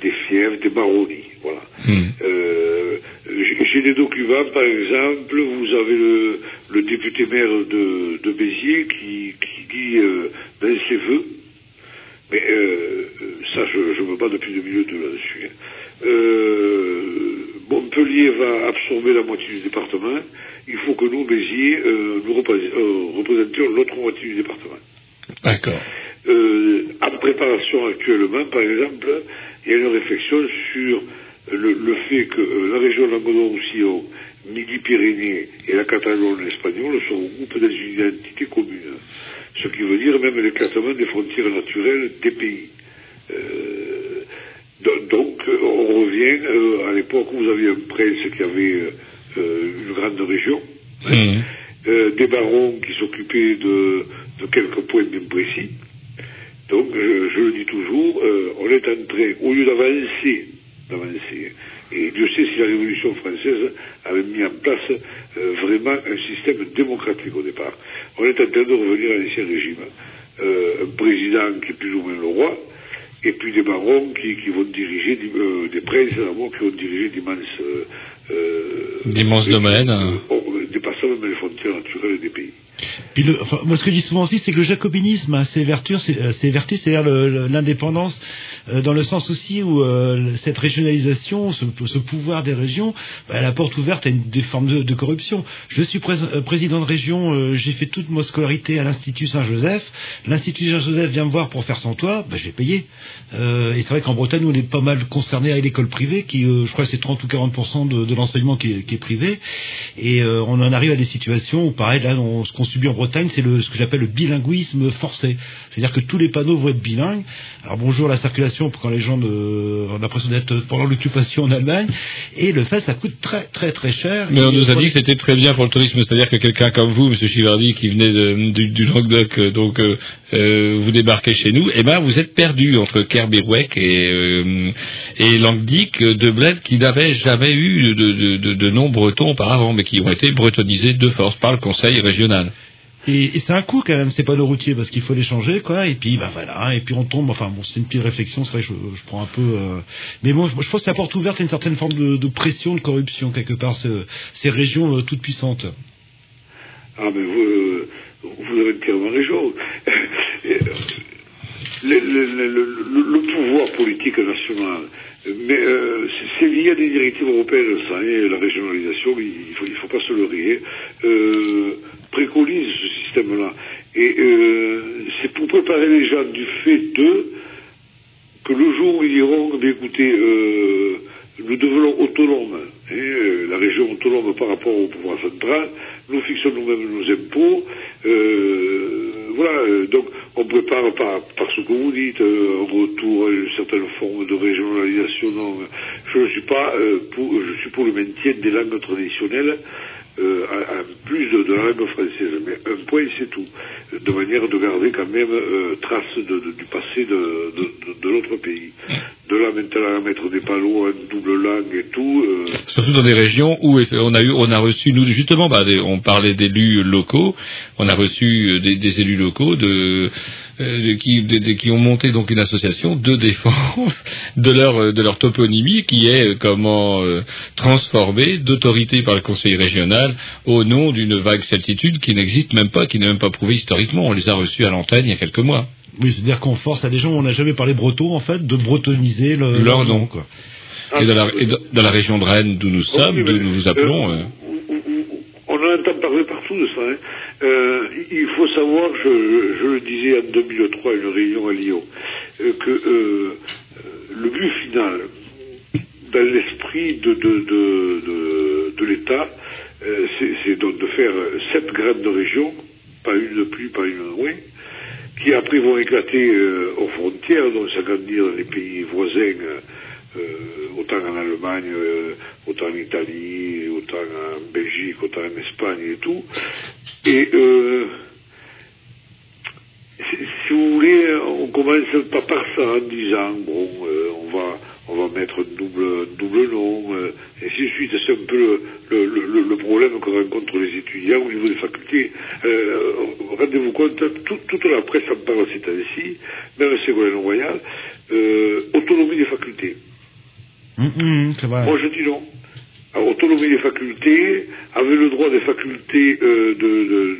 des fiefs, des baronnies. Voilà. Hmm. Euh, j'ai des documents, par exemple, vous avez le, le député maire de, de Béziers qui, qui dit euh, dans ses voeux, mais euh, ça je, je me bats depuis 2002 là-dessus, hein. Euh, Montpellier va absorber la moitié du département, il faut que nous, Béziers, euh, nous euh, représentions l'autre moitié du département. D'accord. Euh, en préparation actuellement, par exemple, il y a une réflexion sur le, le fait que euh, la région Languedoc-Roussillon, Midi-Pyrénées et la Catalogne espagnole sont regroupées dans une identité commune. Ce qui veut dire même l'éclatement des frontières naturelles des pays. Euh, Donc, euh, on revient euh, à l'époque où vous aviez un prince qui avait euh, euh, une grande région, Mhm. euh, des barons qui s'occupaient de, de quelques points bien précis. Donc, je, je le dis toujours, euh, on est en train, au lieu d'avancer, d'avancer, et Dieu sait si la Révolution française avait mis en place euh, vraiment un système démocratique au départ. On est en train de revenir à l'ancien régime. Euh, un président qui est plus ou moins le roi, et puis des barons qui, qui vont diriger, euh, des princes d'abord qui vont diriger d'immenses euh, euh, D'immenses domaines. euh, dépassant même les frontières naturelles des pays. Puis le, enfin, moi, ce que je dis souvent aussi, c'est que le jacobinisme a ses vertus, euh, ses vertus, c'est-à-dire l'indépendance, euh, dans le sens aussi où euh, cette régionalisation, ce, ce pouvoir des régions, bah, la porte ouverte à une, des formes de, de corruption. Je suis prés- euh, président de région, euh, j'ai fait toute ma scolarité à l'Institut Saint-Joseph. L'Institut Saint-Joseph vient me voir pour faire son toit, bah, j'ai payé. Euh, et c'est vrai qu'en Bretagne, on est pas mal concerné avec l'école privée, qui, je crois, c'est 30 ou 40 de, de l'enseignement qui est, qui est privé. Et on en arrive à des situations où, pareil, là, on- ce qu'on subit en Bretagne, c'est ce que j'appelle le bilinguisme forcé. C'est-à-dire que tous les panneaux vont être bilingues. Alors bonjour la circulation pour quand les gens ont l'impression d'être pendant l'occupation en Allemagne. Et le fait, ça coûte très très très cher. Mais on nous a dit que c'était très bien pour le tourisme, c'est-à-dire que quelqu'un comme vous, Monsieur Chivardi, qui venait de- du, du Languedoc, euh, donc euh, euh, vous débarquez chez nous, eh ben vous êtes perdu entre Kerberouec et, euh, et Languedic, deux bleds qui n'avaient jamais eu de, de, de, de nom breton auparavant, mais qui ont été bretonisés de force par le Conseil régional. Et, et c'est un coût quand même, ces panneaux routiers, parce qu'il faut les changer, quoi. Et puis, bah voilà, et puis on tombe. Enfin, bon, c'est une petite réflexion. C'est vrai, que je, je prends un peu. euh, Mais bon, je, je pense que la porte ouverte à une certaine forme de, de pression, de corruption quelque part, ce- ces régions euh, toutes puissantes. Ah, mais vous, euh, vous avez entièrement raison. Le, le, le- le pouvoir politique national, mais euh, c'est- lié à des directives européennes, ça, et la régionalisation, il faut, il faut pas se leurrer, euh, préconise ce système-là. Et euh, c'est pour préparer les gens du fait de que le jour où ils diront, eh écoutez, nous devenons autonomes, hein, la région autonome par rapport au pouvoir central, nous fixons nous-mêmes nos impôts, voilà, donc on prépare par, par ce que vous dites, euh, un retour à une certaine forme de régionalisation. Non, je ne suis pas euh, pour, je suis pour le maintien des langues traditionnelles, euh, en en plus de, de la langue française, mais un point c'est tout, de manière de garder quand même euh, trace du passé de, de, notre pays. De là maintenant à mettre des panneaux en double langue et tout, euh, Surtout dans des régions où on a eu, on a reçu, nous justement, bah, on parlait d'élus locaux, on a reçu euh, des, des élus locaux de, euh, qui, de- de- qui ont monté donc une association de défense de leur euh, de leur toponymie qui est euh, comment euh, transformée d'autorité par le Conseil régional au nom d'une vague certitude qui n'existe même pas, qui n'est même pas prouvée historiquement. On les a reçus à l'antenne il y a quelques mois. Oui, c'est-à-dire qu'on force à des gens où on n'a jamais parlé breton, en fait, de bretoniser le, Leur nom. quoi. Et dans la, et dans- dans la région de Rennes d'où nous sommes, Oui, d'où nous vous appelons. euh, euh, on en entend parler partout de ça. hein. Euh, il faut savoir, je, le disais en 2003 à une réunion à Lyon, euh, que euh, euh, le but final, dans l'esprit de, de, de, de, de l'État, c'est donc de faire sept grandes régions, pas une de plus, pas une de moins, qui après vont éclater aux frontières, donc s'agrandir dans les pays voisins, euh, autant en Allemagne, euh, autant en Italie, autant en Belgique, autant en Espagne et tout. Et euh, si, vous voulez, on commence pas par ça en disant bon, on va on va mettre un double, double nom, et ainsi de suite. C'est un peu le, problème que rencontrent les étudiants au niveau des facultés. Rendez-vous compte, tout- toute la presse en parle ces temps-ci, même Ségolène Royal, autonomie des facultés. C'est vrai. Moi, je dis non. Autonomie des facultés, avait le droit des facultés euh, de,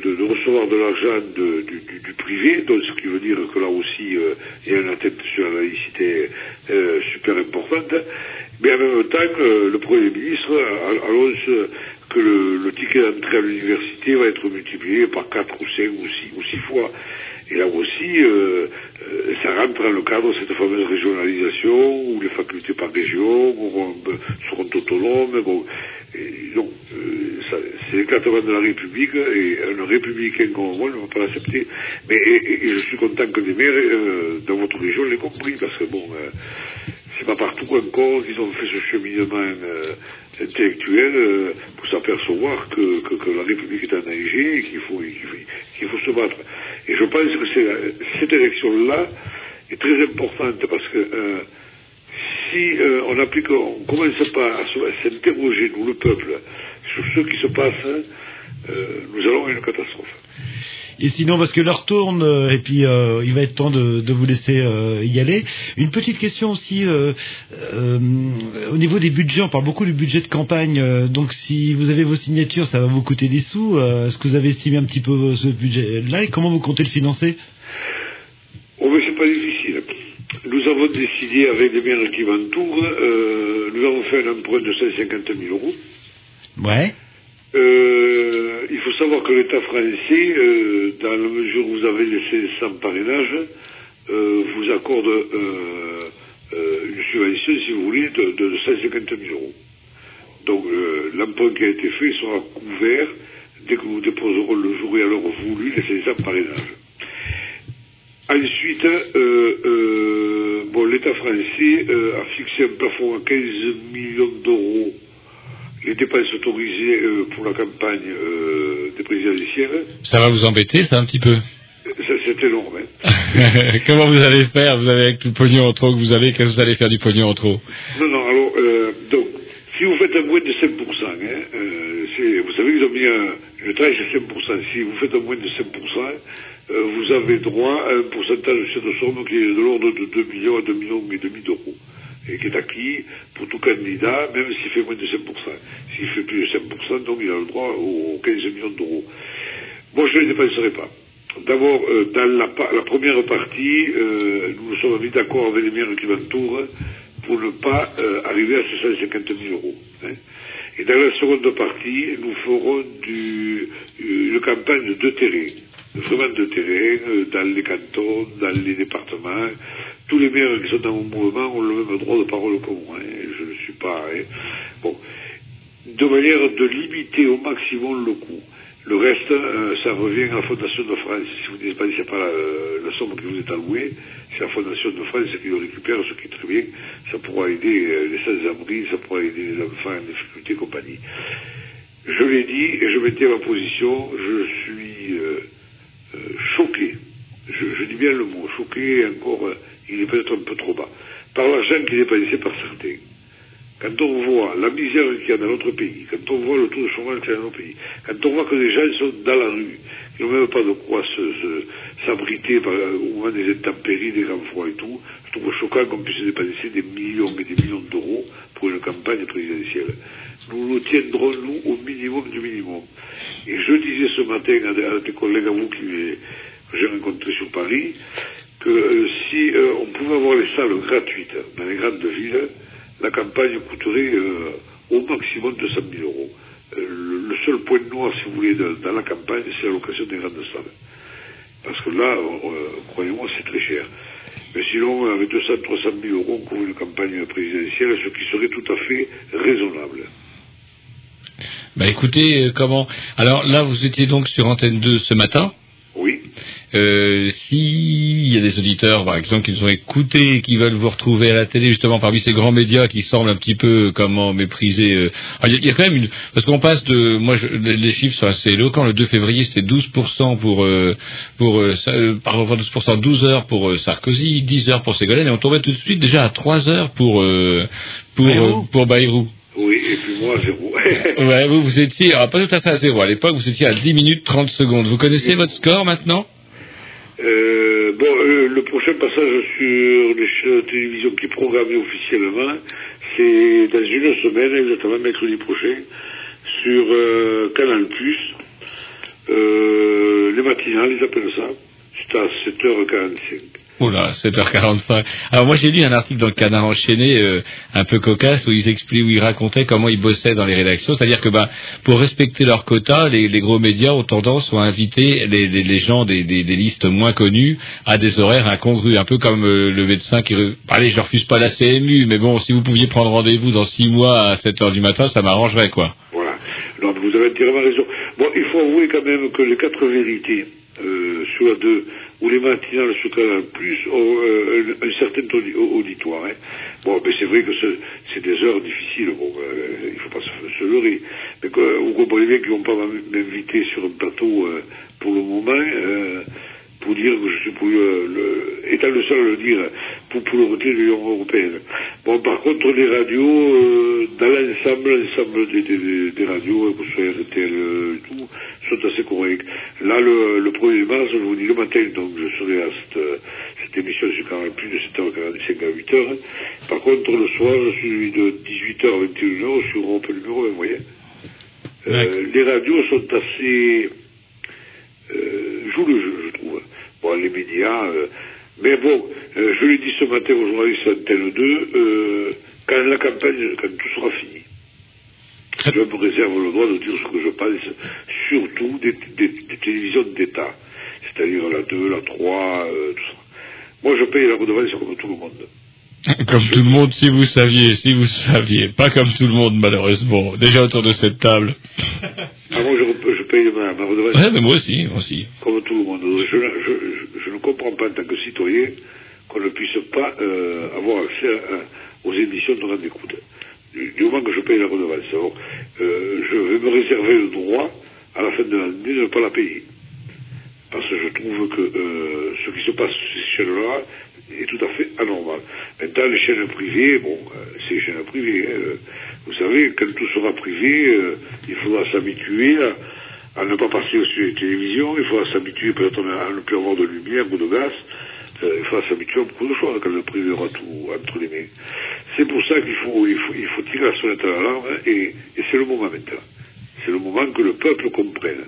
de- de- recevoir de l'argent du, du- privé, donc ce qui veut dire que là aussi, euh, il y a une atteinte sur la laïcité euh, super importante. Mais en même temps, le Premier ministre annonce que le, le ticket d'entrée à l'université va être multiplié par 4 ou 5 ou 6, ou six fois. Et là aussi, euh, euh, ça rentre dans le cadre de cette fameuse régionalisation où les facultés par région seront autonomes. Bon, et donc, euh, c'est l'éclatement de la République et un républicain comme moi ne va pas l'accepter. Mais et- et je suis content que les maires euh, dans votre région l'aient compris parce que bon, euh, c'est pas partout encore qu'ils ont fait ce cheminement euh, intellectuel euh, pour s'apercevoir que, que, que la République est en danger et qu'il faut, qu'il faut, faut se battre. Et je pense que cette élection-là est très importante parce que euh, si euh, on applique, on commence pas à s'interroger, nous le peuple, sur ce qui se passe, euh, nous allons à une catastrophe. Et sinon, parce que l'heure tourne, euh, et puis euh, il va être temps de, de vous laisser euh, y aller. Une petite question aussi, euh, au niveau des budgets, on parle beaucoup du budget de campagne, donc si vous avez vos signatures, ça va vous coûter des sous. Est-ce que vous avez estimé un petit peu ce budget-là, et comment vous comptez le financer? Oh, mais c'est pas difficile. Nous avons décidé avec les maires qui m'entourent, nous avons fait un emprunt de 150 000 euros. Ouais. Euh, il faut savoir que l'État français, euh, dans la mesure où vous avez laissé sans parrainage, euh, vous accorde une subvention, si vous voulez, de, de 150 000 euros. Donc l'emprunt qui a été fait sera couvert dès que nous déposerons le jour et à l'heure voulu les sans parrainage. Ensuite, bon, l'État français a fixé un plafond à 15 millions d'euros les dépenses autorisées euh, pour la campagne euh, des présidentielles. Ça va vous embêter, ça, un petit peu Ça, C'est énorme. hein. Comment vous allez faire? Vous avez avec tout le pognon en trop que vous avez, qu'est-ce que vous allez faire du pognon en trop? Non, non, alors, euh, donc, si vous faites un moins de 5%, hein, euh, c'est- vous savez qu'ils ont mis un, une tranche de 5%. Si vous faites un moins de 5%, euh, vous avez droit à un pourcentage de cette somme qui est de l'ordre de 2 millions à 2 millions et demi d'euros. Et qui est acquis pour tout candidat, même s'il fait moins de 5%. S'il fait plus de 5%, donc il a le droit aux 15 millions d'euros. Moi, je ne les dépenserai pas. D'abord, euh, dans la, première partie, euh, nous nous sommes mis d'accord avec les maires qui m'entourent pour ne pas euh, arriver à ces 150 000 euros. hein. Et dans la seconde partie, nous ferons du, une campagne de deux vraiment de terrain, euh, dans les cantons, dans les départements. Tous les maires qui sont dans mon mouvement ont le même droit de parole que moi. hein. Je ne suis pas... hein. Bon, de manière de limiter au maximum le coût. Le reste, euh, ça revient à la Fondation de France. Si vous ne dépensez pas la, euh, la somme qui vous est allouée, c'est la Fondation de France qui le récupère, ce qui est très bien. Ça pourra aider euh, les sans-abri, ça pourra aider les enfants en difficulté et compagnie. Je l'ai dit et je mettais ma position, je suis euh, choqué. Je, je dis bien le mot, choqué, encore, euh, il est peut-être un peu trop bas. Par l'argent qui est dépensé par certains. Quand on voit la misère qu'il y a dans notre pays, quand on voit le taux de chômage qu'il y a dans notre pays, quand on voit que les gens sont dans la rue, qui n'ont même pas de quoi s'abriter au moment des intempéries, des grands froids et tout, je trouve choquant qu'on puisse dépenser des millions et des millions d'euros pour une campagne présidentielle. Nous nous tiendrons, nous, au minimum du minimum. Et je disais ce matin à à des collègues à vous qui, j'ai rencontrés sur Paris, que euh, si euh, on pouvait avoir les salles gratuites dans les grandes villes, la campagne coûterait euh, au maximum 200 000 euros. Euh, le, seul point noir, si vous voulez, dans la campagne, c'est la location des grandes salles. Parce que là, euh, croyez-moi, c'est très cher. Mais sinon, avec 200 300 000 euros, on couvre une campagne présidentielle, ce qui serait tout à fait raisonnable. Bah écoutez, euh, comment? Alors là, vous étiez donc sur Antenne 2 ce matin. Oui. Euh, S'il y a des auditeurs, par exemple, qui nous ont écoutés et qui veulent vous retrouver à la télé, justement, parmi ces grands médias qui semblent un petit peu, euh, comment, mépriser... euh, alors, Il y, a- il y a quand même une... Parce qu'on passe de... Moi, je- les chiffres sont assez éloquents. Le 2 février, c'était 12% pour... Euh, pour par rapport à 12%, 12 heures pour euh, Sarkozy, 10 heures pour Ségolène, et on tombait tout de suite déjà à 3 heures pour... Euh, pour, Bayrou. euh, pour Bayrou. Oui, et puis moi, zéro. Ouais, vous, vous étiez, alors pas tout à fait à zéro. À l'époque, vous étiez à 10 minutes 30 secondes. Vous connaissez votre score maintenant Euh, bon, euh, le prochain passage sur les chaînes de télévision qui est programmé officiellement, c'est dans une semaine, exactement mercredi prochain, sur euh, Canal+, euh, les matinales, ils appellent ça, c'est à 7h45. Oula, 7h45. Alors moi j'ai lu un article dans le Canard enchaîné, euh, un peu cocasse, où ils expliquent, où ils racontaient comment ils bossaient dans les rédactions. C'est-à-dire que bah, pour respecter leurs quotas, les, gros médias ont tendance à inviter les, gens des, listes moins connues à des horaires incongrus, un peu comme euh, le médecin qui... re- Allez, je refuse pas la CMU, mais bon, si vous pouviez prendre rendez-vous dans six mois à 7h du matin, ça m'arrangerait, quoi. Voilà. Donc vous avez entièrement raison. Bon, il faut avouer quand même que les quatre vérités euh, sur deux, ou les matinales sur Canal Plus ont euh, un, certain audi- auditoire. hein. Bon, mais c'est vrai que ce- c'est des heures difficiles. Bon, euh, il faut pas se, leurrer. Mais que, vous comprenez bien qu'ils vont pas m'in- m'inviter sur un plateau euh, pour le moment. euh, pour dire que je suis pour le, le- étant le seul à le dire, pour, pour le retrait de l'Union européenne. Bon, par contre, les radios, dans l'ensemble, l'ensemble des, des, radios, que ce soit RTL et tout, sont assez corrects. Là, le, le 1er mars, je vous dis le matin, donc je serai à cette, cette émission Canal Plus de 7h45 à 8h. Par contre, le soir, je suis de 18h à 21h sur Europe numéro 1, vous voyez. Euh, les radios sont assez euh, jouent le jeu, je trouve. Bon, les médias, euh, mais bon, euh, je l'ai dit ce matin aux journalistes Antenne 2, euh, quand la campagne, quand tout sera fini, je me réserve le droit de dire ce que je pense, surtout des, des- des télévisions d'État, c'est-à-dire la 2, la 3, euh, tout ça. Moi, je paye la redevance comme tout le monde. Comme tout le monde, si vous saviez, si vous saviez. Pas comme tout le monde, malheureusement. Déjà autour de cette table. Ah, moi, je, je paye ma, ma redevance Ouais, mais moi aussi, moi aussi. comme tout le monde. Je, ne- je, je- je ne comprends pas en tant que citoyen qu'on ne puisse pas euh, avoir accès à- aux émissions de rendez écoute. Du, moment que je paye la redevance. Euh, je vais me réserver le droit, à la fin de l'année, de ne pas la payer. Parce que je trouve que euh, ce qui se passe sur ces chaînes-là est tout à fait anormal. Maintenant, les chaînes privées, bon, euh, c'est les chaînes privées. hein, euh, vous savez, quand tout sera privé, euh, il faudra s'habituer à, ne pas passer sur les télévisions, il faudra s'habituer peut-être à ne plus avoir de lumière ou de gaz, il faudra s'habituer à beaucoup de choses quand le privé aura tout entre les mains. C'est pour ça qu'il faut, il faut, il faut tirer la sonnette à l'alarme et, et c'est le moment maintenant. C'est le moment que le peuple comprenne.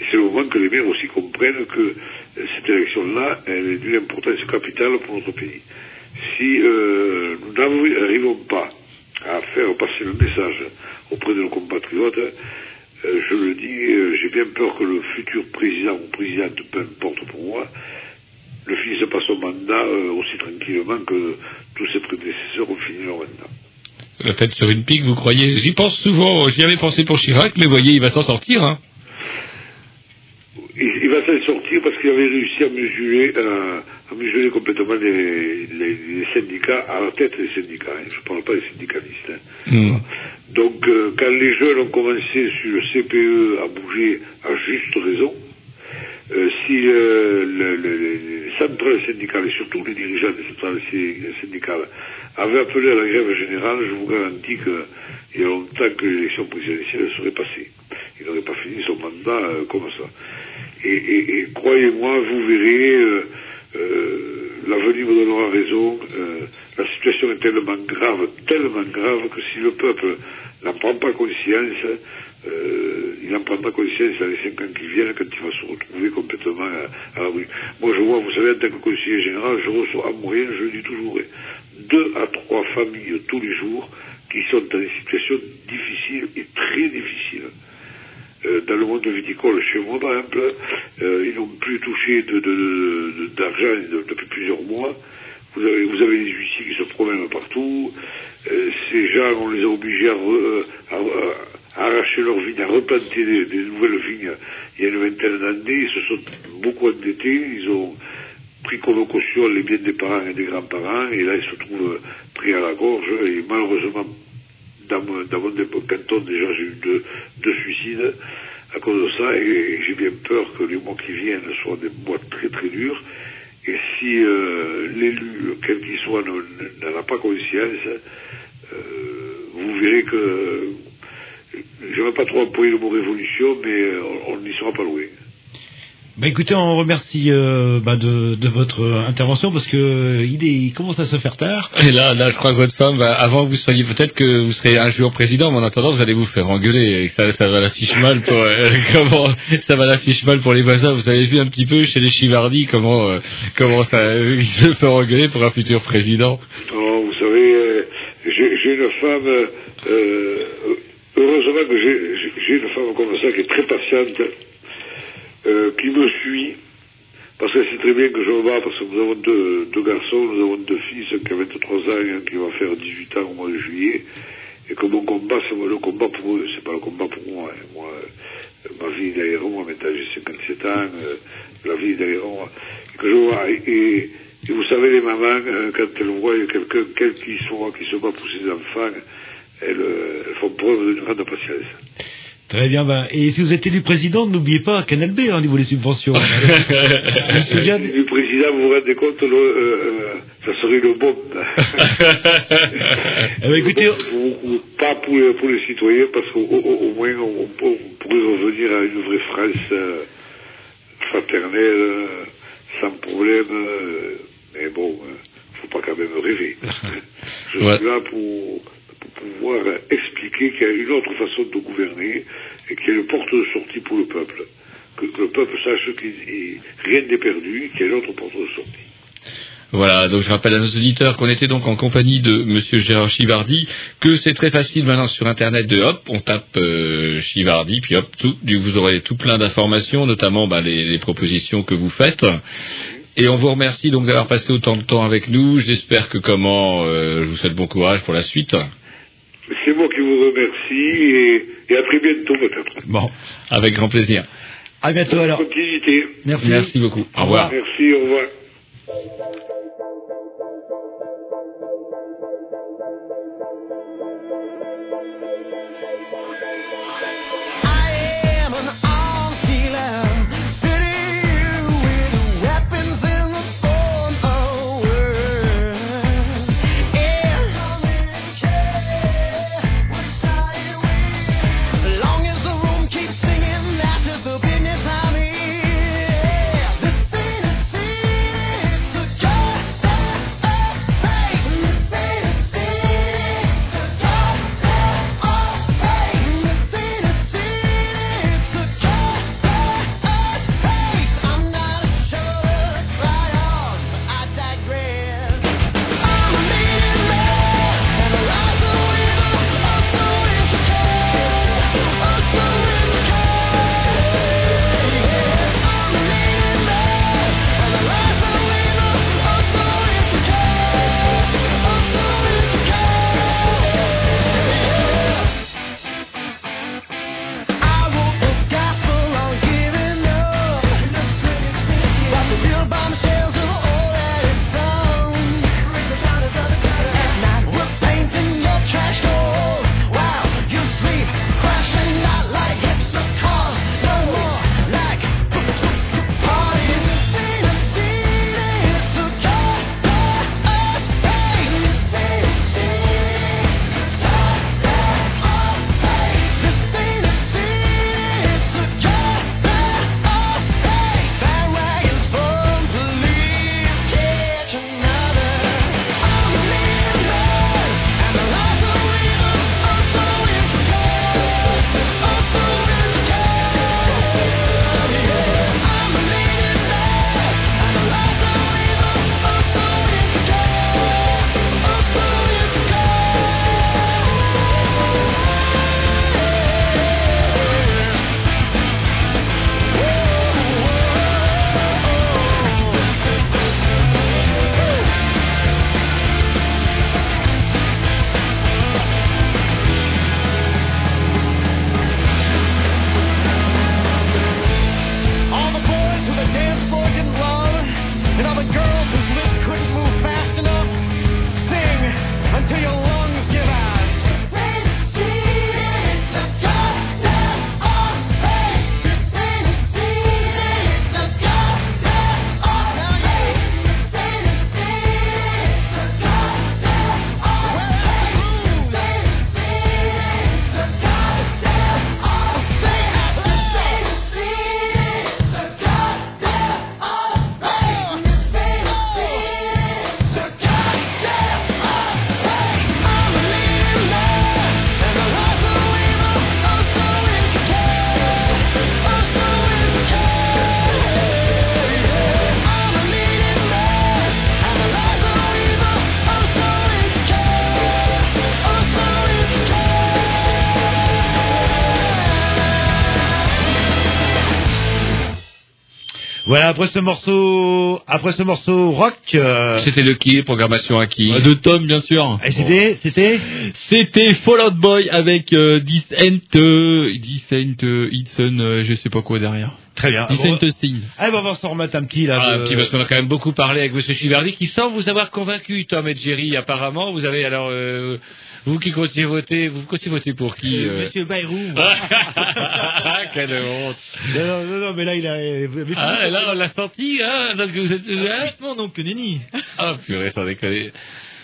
Et c'est le moment que les maires aussi comprennent que euh, cette élection-là, elle est d'une importance capitale pour notre pays. Si euh, nous n'arrivons pas à faire passer le message auprès de nos compatriotes, euh, je le dis, euh, j'ai bien peur que le futur président ou présidente, peu importe pour moi, ne finisse pas son mandat euh, aussi tranquillement que tous ses prédécesseurs ont fini leur mandat. La tête sur une pique, vous croyez? J'y pense souvent, j'y avais pensé pour Chirac, mais voyez, il va s'en sortir, hein. Il, il va s'en sortir parce qu'il avait réussi à mesurer, euh, à mesurer complètement les, les- les syndicats, à la tête des syndicats. hein. Je ne parle pas des syndicalistes. hein. Hmm. Donc, euh, quand les jeunes ont commencé sur le CPE à bouger à juste raison, euh, si euh, le- le- le- syndicales, et surtout les dirigeants des centrales sy- syndicales, avaient appelé à la grève générale, je vous garantis qu'il y a longtemps que l'élection présidentielle serait passée. Il n'aurait pas fini son mandat euh, comme ça. Et, et- et croyez-moi, vous verrez, euh, euh, l'avenir me donnera raison, la situation est tellement grave, tellement grave que si le peuple n'en prend pas conscience, euh, il n'en prendra conscience dans les cinq ans qui viennent quand il va se retrouver complètement à, la rue. Moi je vois, vous savez, en tant que conseiller général, je reçois en moyenne, je le dis toujours, hein, deux à trois familles tous les jours qui sont dans des situations difficiles et très difficiles. Euh, dans le monde viticole, chez moi par exemple, euh, ils n'ont plus touché d'argent de- depuis plusieurs mois. Vous avez, vous avez huissiers qui se promènent partout. Ces gens, on les a obligés à- à arracher leurs vignes, à replanter des, nouvelles vignes il y a une vingtaine d'années. Ils se sont beaucoup endettés. Ils ont pris comme caution les biens des parents et des grands-parents. Et là, ils se trouvent pris à la gorge. Et malheureusement, dans mon, dans mon canton, déjà, j'ai eu deux, deux suicides à cause de ça, et j'ai bien peur que les mois qui viennent soient des mois très très durs. Et si euh, l'élu, quel qu'il soit, ne- n'en a pas conscience, euh, vous verrez que, je ne vais pas trop employer le mot révolution, mais euh, on n'y sera pas loin. Bah écoutez, on remercie euh, bah, de, de votre intervention parce que euh, il, est, il commence à se faire tard. Et là, là, je crois que votre femme, va- avant que vous soyez, peut-être que vous serez un jour président, mais en attendant, vous allez vous faire engueuler. Et ça, ça va l'affiche mal pour, euh, comment, ça va l'affiche mal pour les voisins. Vous avez vu un petit peu chez les Chivardi comment, euh, comment ça, ils se font engueuler pour un futur président. Non, vous savez, euh, j'ai j'ai une femme, euh, euh, heureusement que j'ai- une femme comme ça qui est très patiente, euh, qui me suit, parce qu'elle sait très bien que je me bats, parce que nous avons deux, deux garçons, nous avons deux fils, un qui a 23 ans et un qui va faire 18 ans au mois de juillet, et que mon combat, c'est le combat pour eux, c'est pas le combat pour moi. hein. Moi, euh, ma vie est derrière moi, maintenant j'ai 57 ans, euh, la vie est derrière moi. Que je vois, et, et- et vous savez, les mamans, euh, quand elles voient quelqu'un, quel qu'il soit, qui se bat pour ses enfants, elles, font preuve d'une grande patience. Très bien. Bah, et si vous êtes élu président, n'oubliez pas Canal B hein, au niveau des subventions. Je me souviens. Du président, vous vous rendez compte, le, euh, euh, ça serait le bon. Eh ben, écoutez, Ou- ou pas pour, les- pour les citoyens, parce qu'au au, au moins on, on peut- on pourrait revenir à une vraie France euh, fraternelle, euh, sans problème. euh, mais bon, euh, faut pas quand même rêver. Je Ouais. suis là pour, pouvoir expliquer qu'il y a une autre façon de gouverner et qu'il y a une porte de sortie pour le peuple. Que, le peuple sache que rien n'est perdu, qu'il y a une autre porte de sortie. Voilà, donc je rappelle à nos auditeurs qu'on était donc en compagnie de Monsieur Gérard Chivardi, que c'est très facile maintenant sur Internet de hop, on tape euh, Chivardi, puis hop, tout, vous aurez tout plein d'informations, notamment bah, les, les propositions que vous faites. Et on vous remercie donc d'avoir passé autant de temps avec nous. J'espère que comment, euh, je vous souhaite bon courage pour la suite. C'est moi qui vous remercie et, et à très bientôt peut-être. bon, Avec grand plaisir. à bientôt alors. Continuité. Merci. Merci beaucoup. Au revoir. Merci, au revoir. Après ce morceau, après ce morceau rock, euh, C'était le qui Programmation à qui Euh, De Tom, bien sûr. et c'était, c'était, C'était Fallout Boy avec euh, Descent, euh, Descent, euh, Hudson, euh, je sais pas quoi derrière. très bien. Descent Bon, Scene. allez, on va s'en remettre un petit là. Ah, de- un petit parce qu'on a quand même beaucoup parlé avec Monsieur Chiverdi qui semble vous avoir convaincu, Tom et Jerry, apparemment. Vous avez alors, euh, vous qui continuez à voter, vous continuez à voter pour qui euh Monsieur Bayrou. Quelle honte non, non, non, non, mais là il a. Ah, là, on l'a senti, hein Donc vous êtes... Franchement, donc, Nenny. Ah, purée, sans déconner.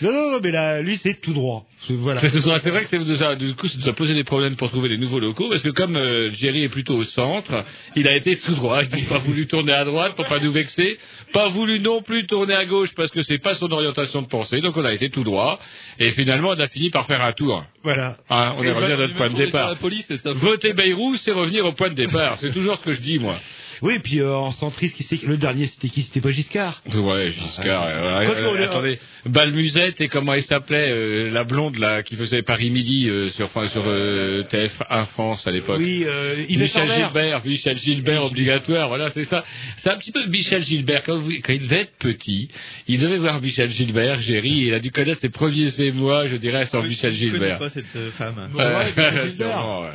Non, non, non, mais là, lui c'est tout droit. C'est- Voilà. C'est c'est vrai que ça nous a, du coup, ça nous a posé des problèmes pour trouver les nouveaux locaux, parce que comme euh, Jerry est plutôt au centre, il a été tout droit. Il n'a pas voulu tourner à droite pour pas nous vexer, pas voulu non plus tourner à gauche parce que c'est pas son orientation de pensée, donc on a été tout droit. Et finalement, on a fini par faire un tour. Voilà. Hein, on est revenu à notre point de départ. police, c'est. Voter Bayrou, c'est revenir au point de départ. C'est toujours ce que je dis, moi. Oui, et puis euh, en centriste, qui le dernier c'était qui? C'était pas Giscard. Ouais, Giscard. euh, ouais, euh, attendez, Balmusette et comment elle s'appelait, euh, la blonde là qui faisait Paris Midi euh, sur enfin, sur euh, TF1 France à l'époque. Oui, euh, Michel. Gilbert, Michel Gilbert obligatoire, voilà, c'est ça. C'est un petit peu Michel Gilbert. Quand, vous- quand il devait être petit, il devait voir Michel Gilbert, Géry, il a dû connaître ses premiers émois, je dirais, sans Michel Je connais Gilbert. pas cette femme. Ouais, Ouais, Michel Gilbert. sûrement, ouais.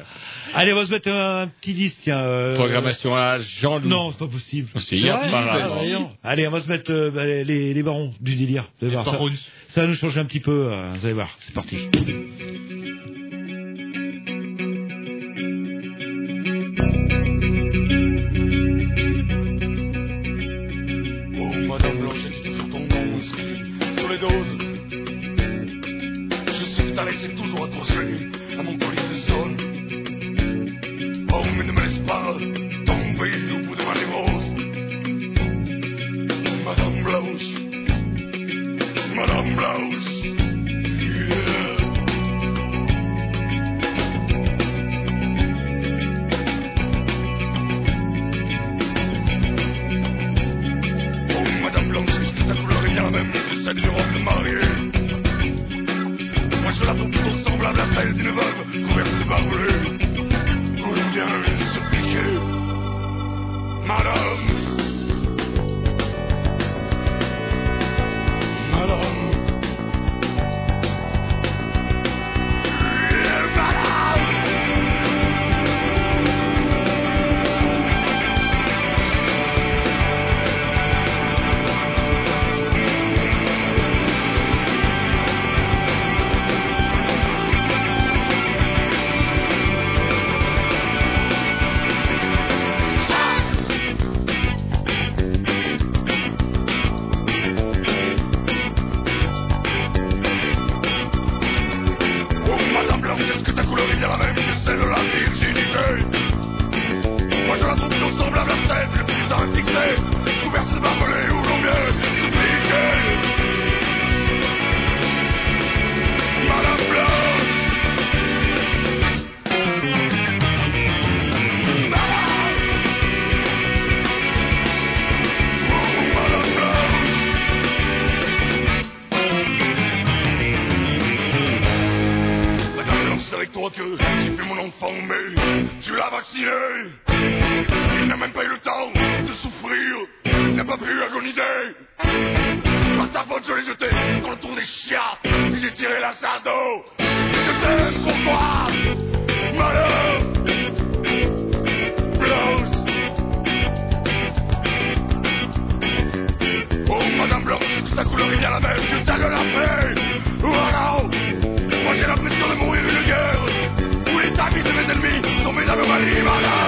Allez, on va se mettre un petit disque, tiens. euh, Programmation à Jean-Loup. Non, c'est pas possible. Si, C'est apparemment. Allez, on va se mettre euh, bah, les, les barons du délire. Voir, ça, ça va nous changer un petit peu. euh, vous allez voir, c'est parti. Oh, Madame Blanchette, c'est toujours ton nom inscrit sur les doses. Je suis que ta lettre est toujours accrochée à mon colis de zone. Oh, mais ne me laisse pas tomber névrose. Madame Blanche, Madame. Yeah. Oh, robe de mariée Moi, je la trouve semblable à celle d'une veuve couverte de barbelés. Pas pu agoniser. Par ta faute, je l'ai jeté dans le tour des chiens, et j'ai tiré la sardo. Je t'aime pour toi, Madame Blanche. Oh, Madame Blanche, ta couleur est bien la même que celle de la paix Moi j'ai l'impression de mourir une guerre Où les amis de mes ennemis sont mes anomalies, madame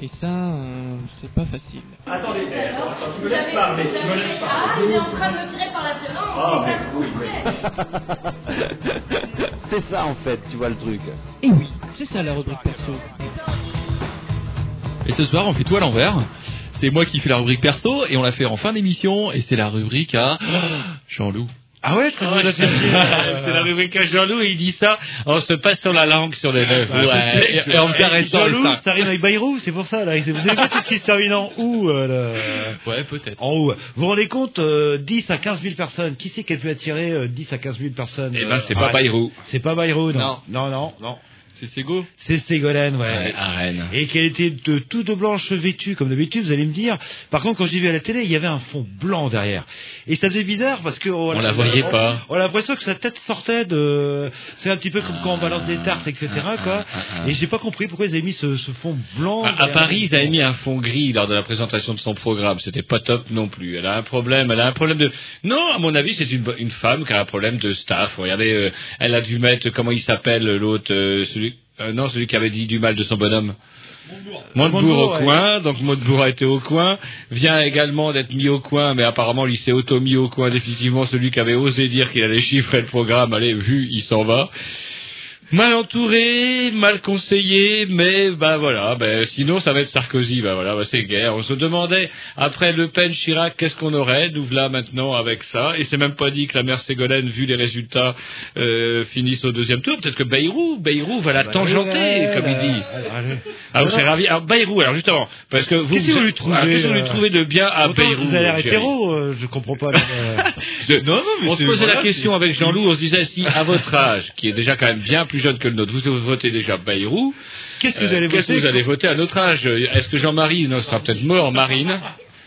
Et ça, euh, c'est pas facile. Attendez, tu me laisses parler, tu me laisses Ah, il est en train de me tirer par la violence. Ah, c'est mais ça, oui, C'est ça en fait, tu vois le truc. Et oui, c'est ça la rubrique perso. Et ce soir, on fait tout à l'envers. C'est moi qui fais la rubrique perso et on la fait en fin d'émission et c'est la rubrique à Jean-Loup. Ah ouais, je Ah ouais, c'est c'est la rubrique à Jean-Loup et il dit ça en se passant la langue sur les lèvres. Ouais, Et- et, et en me caressant Jean-Loup, ça rime avec Bayrou, c'est pour ça. Là. Vous avez vu tout ce qui se termine en ou euh, le- Ouais, peut-être. En haut. Vous vous rendez compte, euh, 10 à 15 000 personnes. Qui c'est qui a pu attirer euh, 10 à 15 000 personnes Eh euh, ben, c'est pas ah, Bayrou. C'est pas Bayrou, non. Non. Non, non, non. C'est Sego C'est Ségolène, ouais. Ouais, à Rennes. Et qu'elle était de tout de blanche vêtue, comme d'habitude, vous allez me dire. Par contre, quand j'ai vu à la télé, il y avait un fond blanc derrière. Et ça faisait bizarre parce que... On la voyait pas. On a l'impression que sa tête sortait de... C'est un petit peu comme quand on balance des tartes, etc. quoi. ah. Et j'ai pas compris pourquoi ils avaient mis ce, ce fond blanc. À. Paris, ils avaient mis un fond gris lors de la présentation de son programme. C'était pas top non plus. Elle a un problème. Elle a un problème de. Non, à mon avis, c'est une, femme qui a un problème de staff. Regardez, euh, elle a dû mettre comment il s'appelle l'autre, euh, celui. Euh, non, celui qui avait dit du mal de son bonhomme. Montebourg au ouais. coin, donc Montebourg a été au coin, vient également d'être mis au coin, mais apparemment il s'est auto-mis au coin définitivement, celui qui avait osé dire qu'il allait chiffrer le programme, allez, vu, il s'en va. Mal entouré, mal conseillé, mais bah voilà, ben sinon ça va être Sarkozy, bah voilà, bah, c'est guerre. On se demandait après Le Pen, Chirac, qu'est-ce qu'on aurait? Nous voilà maintenant avec ça, et c'est même pas dit que la mère Ségolène, vu les résultats, euh, finisse au deuxième tour. Peut-être que Bayrou, Bayrou va la tangenter, ouais, comme il dit. Ah, vous ravi. Alors Bayrou, alors justement, parce que vous, Qu'est-ce que vous lui trouvez, que vous lui euh, trouvez de bien à Bayrou Vous avez hétéro, euh, je comprends pas. euh. Non, non, mais on se posait voilà, la question avec Jean-Loup, on se disait si à votre âge, qui est déjà quand même bien plus jeune que le nôtre, vous votez déjà Bayrou, Qu'est-ce que vous euh, allez qu'est-ce que voter vous allez voter à notre âge? Est-ce que Jean-Marie ne sera peut-être mort, Marine?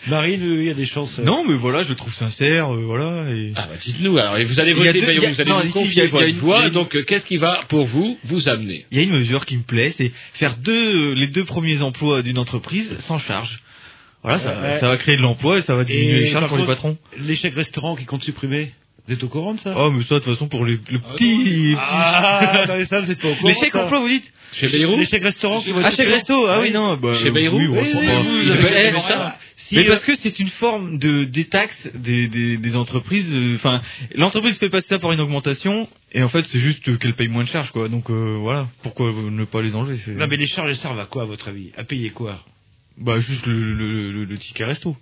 Marine, il y a des chances. euh. Non, mais voilà, je le trouve sincère, euh, voilà. Et... Ah bah dites-nous, alors et vous allez voter deux- Bayrou, a- vous allez non, y confier a- il y a votre une- voix, donc euh, qu'est-ce qui va pour vous vous amener? Il y a une mesure qui me plaît, c'est faire deux, les deux premiers emplois d'une entreprise sans charge. Voilà, ça, Ouais. ça va créer de l'emploi et ça va diminuer Et les charges pour les patrons. L'échec restaurant qui compte supprimer? Vous êtes au courant de ça? Oh, mais ça, de toute façon, pour les, le petit... Ah, attendez, ça, vous êtes pas au courant. Les chèques emploi, vous dites Chez Bayrou? Les chèques restaurant qui vont Ah, être chèque suprimés. resto, ah oui, non, bah, Chez Bayrou oui, Mais- avez eh. Si, mais euh, parce que c'est une forme de détaxe des, des, des entreprises. euh, Enfin, l'entreprise fait passer ça par une augmentation, et en fait, c'est juste qu'elle paye moins de charges, quoi. Donc euh, voilà, pourquoi ne pas les enlever c'est... Non, mais les charges, elles servent à quoi, à votre avis? À payer quoi? Bah juste le, le, le, le ticket resto.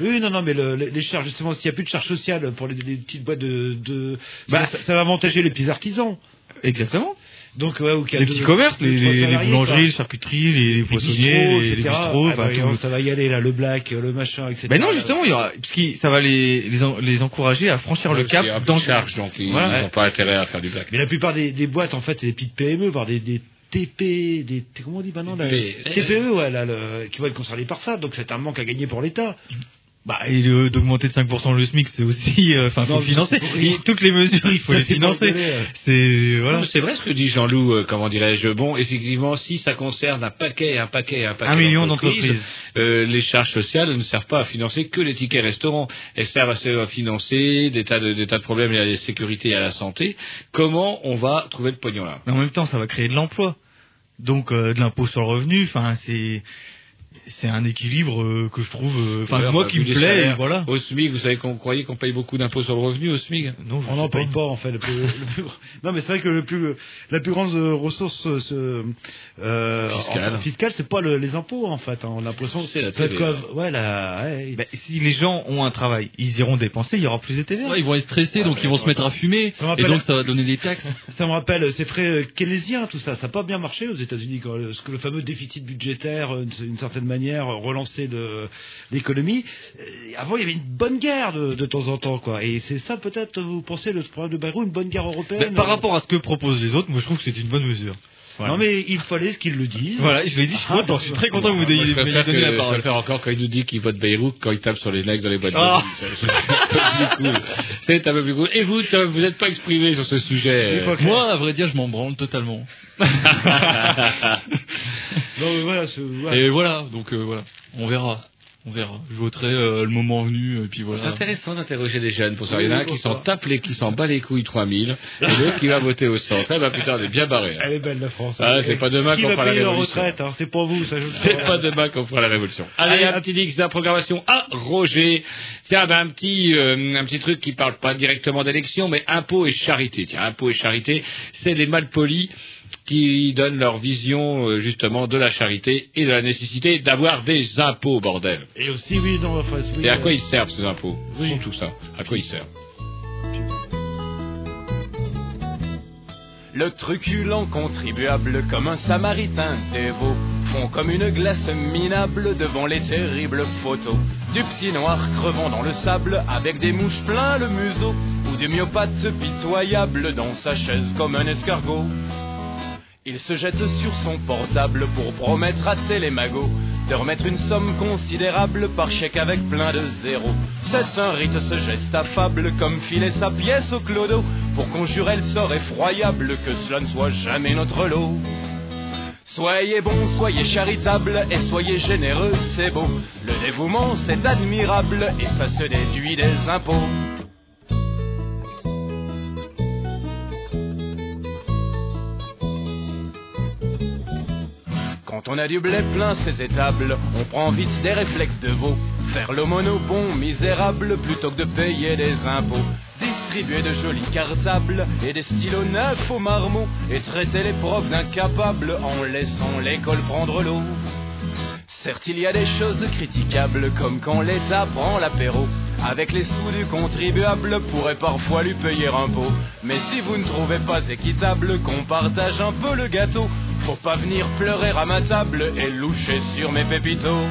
Oui, non, non, mais le- les, les charges, justement, s'il n'y a plus de charges sociales pour les, les petites boîtes de... de Bah, ça, ça va avantager les petits artisans. Exactement. Donc, ouais, ou qu'il y a Les petits commerces, les, les, les boulangeries, les charcuteries, les, poissonniers, bistrots, les, bistrots, Ah, bah, tout. Ça va y aller, là, le black, le machin, etc. Ben non, justement, il y aura, parce que ça va les, les, en- les encourager à franchir le cap dans charge, donc ils Voilà. n'ont pas intérêt à faire du black. Mais la plupart des, des boîtes, en fait, c'est des petites PME, voire des, des TP, des, comment on dit maintenant TP. TPE, ouais, là, le- qui vont être concernés par ça. Donc c'est un manque à gagner pour l'État. Bah, et le- d'augmenter de 5% le SMIC, c'est aussi, euh, enfin, faut Non, financer. Et toutes les mesures, il faut Ça, les financer. euh. C'est, voilà. C'est vrai ce que dit Jean-Loup, euh, comment dirais-je. Bon, effectivement, si ça concerne un paquet, un paquet, un paquet Un million d'entreprises. euh, les charges sociales ne servent pas à financer que les tickets restaurants. Elles servent à, se- à financer des tas, de, des tas de problèmes liés à la sécurité et à la santé. Comment on va trouver le pognon là? Mais en même temps, ça va créer de l'emploi. Donc, euh, de l'impôt sur le revenu, enfin, c'est, c'est un équilibre euh, que je trouve, euh, enfin, moi qui me plaît, voilà. Au SMIC, vous savez qu'on croyait qu'on paye beaucoup d'impôts sur le revenu au SMIC Non, je On n'en paye pas, en fait. Le plus, le plus- non, mais c'est vrai que le plus, la plus grande euh, ressource euh, ce- euh, Fiscale. en- fiscale, c'est pas le- les impôts, en fait. hein. On a l'impression C'est la TVA. couvre- Ouais, la, ouais. Si les gens ont un travail, ils iront dépenser, il y aura plus de TVA. Ouais, ils vont être stressés, donc ils vont se mettre à fumer, Ça me et donc ça va donner des taxes. Ça me rappelle, c'est très keynésien tout ça. Ça n'a pas bien marché aux États-Unis, quand le, ce que le fameux déficit budgétaire, d'une certaine manière, euh, relancer de l'économie. Euh, avant, il y avait une bonne guerre de, de temps en temps, quoi. Et c'est ça peut-être, vous pensez, le problème de Bayrou, une bonne guerre européenne. Ben, par euh, rapport à ce que proposent les autres, moi je trouve que c'est une bonne mesure. Non mais il fallait qu'ils le disent. Voilà, je l'ai dit, je suis content, je suis très content que vous ayez je donné que- la je parole. préfère encore quand il nous dit qu'il vote Beyrouth quand il tape sur les necks dans les boîtes Ah. de nuit. C'est- un peu plus cool. C'est un peu plus cool. Et vous, Tom, vous n'êtes pas exprimé sur ce sujet. Moi, à vrai dire, je m'en branle totalement. Non mais voilà, ce- voilà. Et voilà, donc euh, voilà, on verra. On verra. Je voterai euh, le moment venu, et puis C'est voilà. intéressant d'interroger les jeunes pour ça. Il y en a un qui s'en tape les, qui s'en bat les couilles 3000, et l'autre qui va voter au centre. Eh ben putain, on est bien barré. Elle est belle la France. Ah, c'est pas demain qu'on fera la révolution. retraite hein, C'est pour vous, ça. C'est pas demain qu'on fera la révolution. Allez, Allez, un petit link de la programmation à Roger. Tiens, ben, un petit, euh, un petit truc qui parle pas directement d'élection, mais impôts et charité. Tiens, impôts et charité, c'est les malpolis qui donnent leur vision, euh, justement, de la charité et de la nécessité d'avoir des impôts, bordel. Et aussi, oui, non, enfin, oui, Et à euh, quoi ils servent, ces impôts? Oui. Surtout ça? À quoi ils servent? Le truculent contribuable comme un samaritain dévot font comme une glace minable devant les terribles photos du petit noir crevant dans le sable avec des mouches plein le museau ou du myopathe pitoyable dans sa chaise comme un escargot. Il se jette sur son portable pour promettre à Télémago de remettre une somme considérable par chèque avec plein de zéros. C'est un rite, ce geste affable, comme filer sa pièce au clodo, pour conjurer le sort effroyable que cela ne soit jamais notre lot. Soyez bons, soyez charitables et soyez généreux, c'est beau. Le dévouement, c'est admirable et ça se déduit des impôts. Quand on a du blé plein ses étables, on prend vite des réflexes de veau. Faire le bon misérable plutôt que de payer des impôts. Distribuer de jolis cartables et des stylos neufs aux marmots. Et traiter les profs d'incapables en laissant l'école prendre l'eau. Certes, il y a des choses critiquables, comme quand l'État prend l'apéro. Avec les sous du contribuable, pourrait parfois lui payer un pot. Mais si vous ne trouvez pas équitable qu'on partage un peu le gâteau, faut pas venir pleurer à ma table et loucher sur mes pépitos.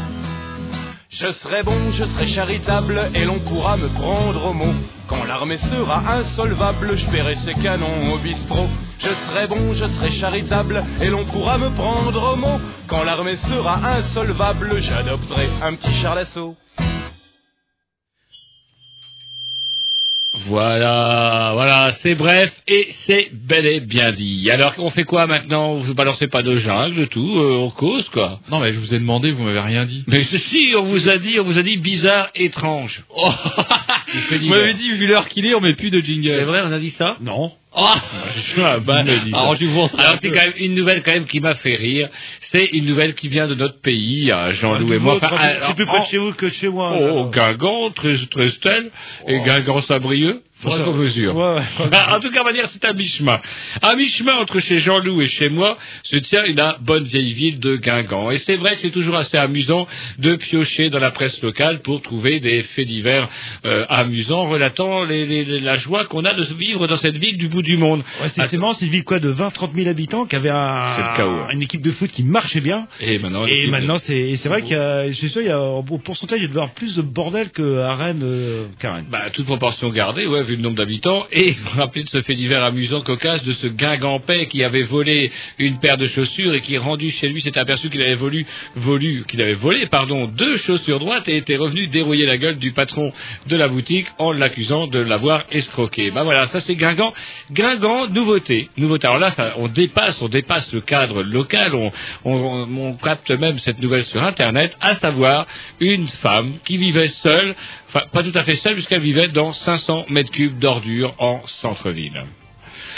Je serai bon, je serai charitable, et l'on pourra me prendre au mot. Quand l'armée sera insolvable, je paierai ses canons au bistrot. Je serai bon, je serai charitable, et l'on pourra me prendre au mot. Quand l'armée sera insolvable, j'adopterai un petit char d'assaut. Voilà, voilà, c'est bref et c'est bel et bien dit. Alors, on fait quoi maintenant? Vous balancez pas de jungle, de tout, euh, on cause quoi Non, mais je vous ai demandé, vous m'avez rien dit. Mais si, on vous a dit, on vous a dit bizarre, étrange. Oh. Vous m'avez dit, vu l'heure qu'il est, on met plus de jingle. C'est vrai, on a dit ça? Non. Ah Ah, bah, Alors, je vous Alors c'est quand même une nouvelle quand même qui m'a fait rire. C'est une nouvelle qui vient de notre pays, à Jean-Loup et moi. Enfin, c'est plus près de chez vous que chez moi. Oh, Guingamp, Trestel et Guingamp-Sabrieux. Mesure. Ouais, ouais. Ah, en tout cas, on va dire c'est à mi-chemin. À mi-chemin entre chez Jean-Loup et chez moi se tient une bonne vieille ville de Guingamp. Et c'est vrai que c'est toujours assez amusant de piocher dans la presse locale pour trouver des faits divers euh, amusants relatant les- les- les- la joie qu'on a de vivre dans cette ville du bout du monde. Ouais, c'est Ah, c'est marrant, c'est une ville quoi de 20-30 000 habitants qui avait un, chaos, hein. une équipe de foot qui marchait bien. Et maintenant, Et maintenant, c'est vrai a, je suis sûr, il y a au pourcentage, il doit y avoir plus de bordel qu'à Rennes, euh, qu'à Rennes. Bah, toute proportion gardée, ouais, vu le nombre d'habitants. Et vous vous de ce fait divers amusant, cocasse, de ce guingampais qui avait volé une paire de chaussures et qui, rendu chez lui, s'est aperçu qu'il avait volé, volu, qu'il avait volé, pardon, deux chaussures droites et était revenu dérouiller la gueule du patron de la boutique en l'accusant de l'avoir escroqué. Bah voilà, ça c'est Guingamp. Guingamp, nouveauté. Nouveauté. Alors là, ça, on dépasse, on dépasse le cadre local, on, on- on capte même cette nouvelle sur Internet, à savoir une femme qui vivait seule, enfin pas tout à fait seule, puisqu'elle vivait dans 500 mètres cubes d'ordures en centre-ville.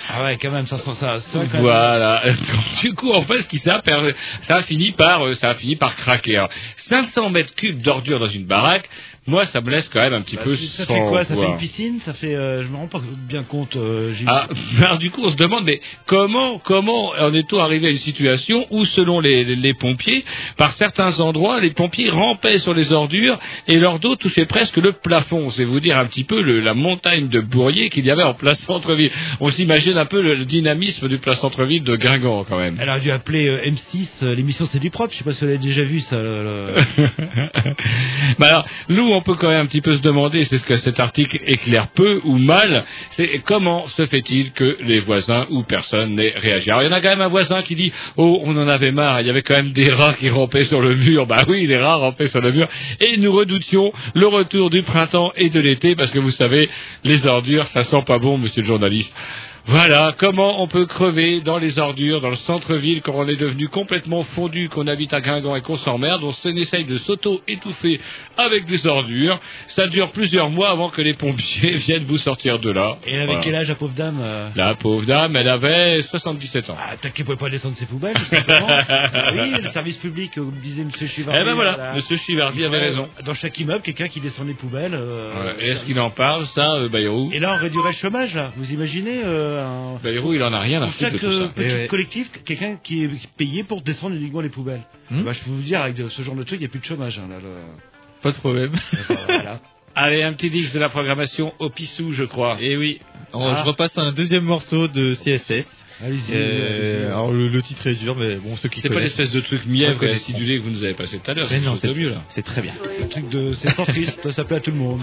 Ah ouais, quand même, ça sent ça. ça, quand. Voilà. Du coup, en fait, ce qui s'est aper- ça a fini par, euh, ça a fini par craquer. Alors, 500 mètres cubes d'ordures dans une baraque, moi, ça me laisse quand même un petit Bah, peu ça sans fait quoi? Ça fait une piscine? Ça fait, euh, je me rends pas bien compte. euh, Ah, alors du coup, on se demande, mais comment, comment en est-on arrivé à une situation où, selon les, les- les pompiers, par certains endroits, les pompiers rampaient sur les ordures et leur dos touchait presque le plafond? C'est vous dire un petit peu le- la montagne de bourrier qu'il y avait en place centre-ville. On s'imagine un peu le, le dynamisme du place centre-ville de Guingamp, quand même. Elle aurait dû appeler euh, M6, euh, l'émission C'est du propre. Je sais pas si vous avez déjà vu ça. bah alors, nous, on peut quand même un petit peu se demander, c'est ce que cet article éclaire peu ou mal, c'est comment se fait-il que les voisins ou personne n'ait réagi. Alors il y en a quand même un voisin qui dit, oh, on en avait marre, il y avait quand même des rats qui rampaient sur le mur. Bah oui, les rats rampaient sur le mur. Et nous redoutions le retour du printemps et de l'été, parce que vous savez, les ordures, ça sent pas bon, monsieur le journaliste. Voilà comment on peut crever dans les ordures, dans le centre-ville, quand on est devenu complètement fondu, qu'on habite à Guingamp et qu'on s'emmerde. On essaye de s'auto-étouffer avec des ordures. Ça dure plusieurs mois avant que les pompiers viennent vous sortir de là. Et avec Voilà. quel âge la pauvre dame euh La pauvre dame, elle avait 77 ans. Ah, qu'elle pouvait pas descendre ses poubelles, tout simplement. Ah oui, le service public, comme disait M. Chivardi. Eh ben voilà, Monsieur Chivardi Il avait raison. Dans chaque immeuble, quelqu'un qui descend les poubelles. euh, Ouais. Et Est-ce qu'il en parle, ça, euh, Bayrou Et là, on réduirait le chômage, là. Vous imaginez euh, un... Bayrou, il en a rien à Pour foutre de chaque tout ça. euh, petit Eh ouais. collectif, quelqu'un qui est payé pour descendre uniquement les poubelles. Hmm Bah, je peux vous dire, avec ce genre de truc, il n'y a plus de chômage. Hein, là, Pas de problème. voilà. Allez, un petit dix de la programmation au pissou, je crois. Et oui. Alors, Ah. Je repasse un deuxième morceau de CSS. Allez-y. Euh, allez-y. alors le, le titre est dur, mais bon, ceux qui C'est pas l'espèce de truc mièvre et acidulé que vous nous avez passé tout à l'heure. Non, c'est mieux, là. C'est très bien. C'est truc de... C'est fort triste, ça plaît à tout le monde.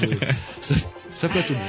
ça, ça plaît à tout le monde.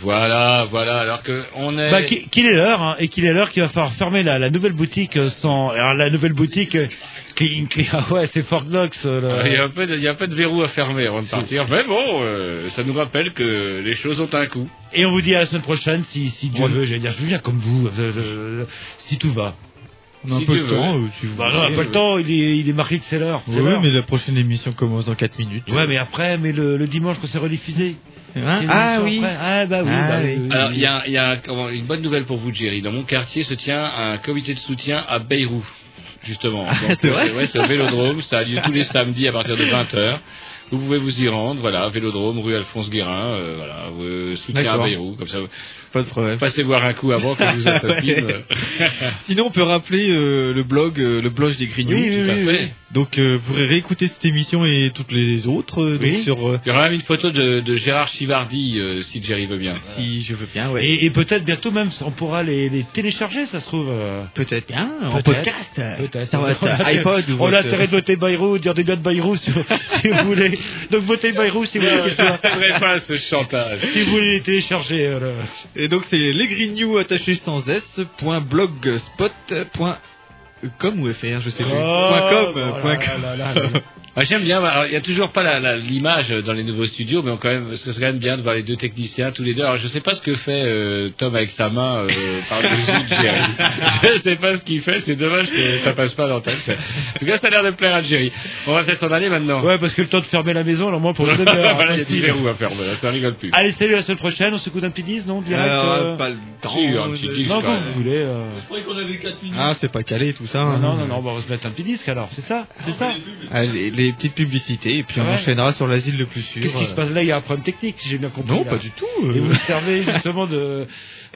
Voilà, voilà, alors que on est... Bah, qu'il est l'heure, hein, et qu'il est l'heure qu'il va falloir fermer la, la nouvelle boutique euh, sans... Alors, la nouvelle boutique... euh, Clean, clean, ah ouais, c'est Fort Knox. euh, Il y, a un peu de, il y a un peu de verrou à fermer avant de partir. Mais bon, euh, ça nous rappelle que les choses ont un coût. Et on vous dit à la semaine prochaine, si, si Dieu veut, j'allais dire, je viens comme vous, euh, euh, si tout va. On a un Si peu le veux. temps. tu Bah non, on pas le temps, il est, il est marqué que c'est l'heure. c'est Oui, mais la prochaine émission commence dans 4 minutes. Ouais, mais après, mais le, le dimanche quand c'est rediffusé. Hein ah émission oui. après. Ah bah oui, Ah bah oui. Alors, il y a, il y a comment, une bonne nouvelle pour vous, Jerry. Dans mon quartier se tient un comité de soutien à Beyrouth, justement. Donc, c'est vrai ouais, c'est au Vélodrome. Ça a lieu tous les samedis à partir de 20h. Vous pouvez vous y rendre, voilà, Vélodrome, rue Alphonse Guérin, euh, voilà, euh, soutien à. Beyrouth, comme ça, Pas de problème. passez boire un coup avant que vous assassine. Sinon, on peut rappeler euh, le blog, euh, le blog des Grignoux. Oui, oui, Tout à oui, fait. oui. Donc, euh, vous pourrez réécouter cette émission et toutes les autres. euh, donc Oui. sur, euh, Il y aura même une photo de, de Gérard Chivardi, euh, si Jerry veut bien. si je veux bien, ouais. Et, et peut-être bientôt même, on pourra les, les télécharger, ça se trouve. euh. Peut-être bien, en podcast. Peut-être. Sur votre On a- iPod On a intérêt de voter Bayrou, dire des de Bayrou si, vous- si vous voulez. Donc votez Bayrou si vous voulez. C'est vrai pas ce chantage. si vous voulez télécharger. euh. Et donc, c'est lesgrignoux attachés sans s, point blogspot, point com ou fr, je sais plus. Oh, point com, oh là point là com. là là là. Ah, J'aime bien. alors, Il y a toujours pas la- la- l'image dans les nouveaux studios, mais quand même, ce serait quand même bien de voir les deux techniciens tous les deux. Alors je sais pas ce que fait euh, Tom avec sa main euh, par dessus de Jerry. Je sais pas ce qu'il fait. C'est dommage que ça passe pas dans l'antenne. C'est- En tout cas, ça a l'air de plaire à Jerry. On va peut-être s'en aller maintenant. Ouais, parce que le temps de fermer la maison, alors moi pour une demi-heure. voilà, il y a verrou à faire. Voilà, ça rigole plus. Allez, salut, à la semaine prochaine. On s'écoute un petit 10, non Direct Euh, euh, pas le temps. Si, un petit disque, Non, quand vous voulez. euh. Je croyais qu'on avait 4 minutes. Ah, c'est pas calé tout ça. Non, hein. non, non, non, bah, on va se mettre un petit disque alors, c'est ça C'est ça Ah, les, les petites publicités, et puis on enchaînera sur l'asile le plus sûr. Qu'est-ce qui se passe là? Il y a un problème technique, si j'ai bien compris. Non, là. pas du tout. Et euh. vous servez justement de,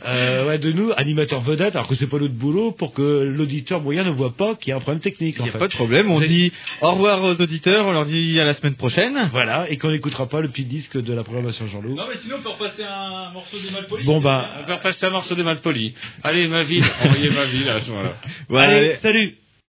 euh, ouais, de nous, animateurs vedettes, alors que c'est pas notre boulot, pour que l'auditeur moyen ne voit pas qu'il y a un problème technique. Il en n'y a fait. pas de problème, on dit au revoir aux auditeurs, on leur dit à la semaine prochaine. Voilà, et qu'on n'écoutera pas le petit disque de la programmation Jean-Loup. Non, mais sinon, on peut repasser un morceau des Malpolis. Bon bah, On va repasser un morceau des Malpolis. Allez, ma ville. Envoyez ma ville à ce moment-là. Voilà, allez, allez. salut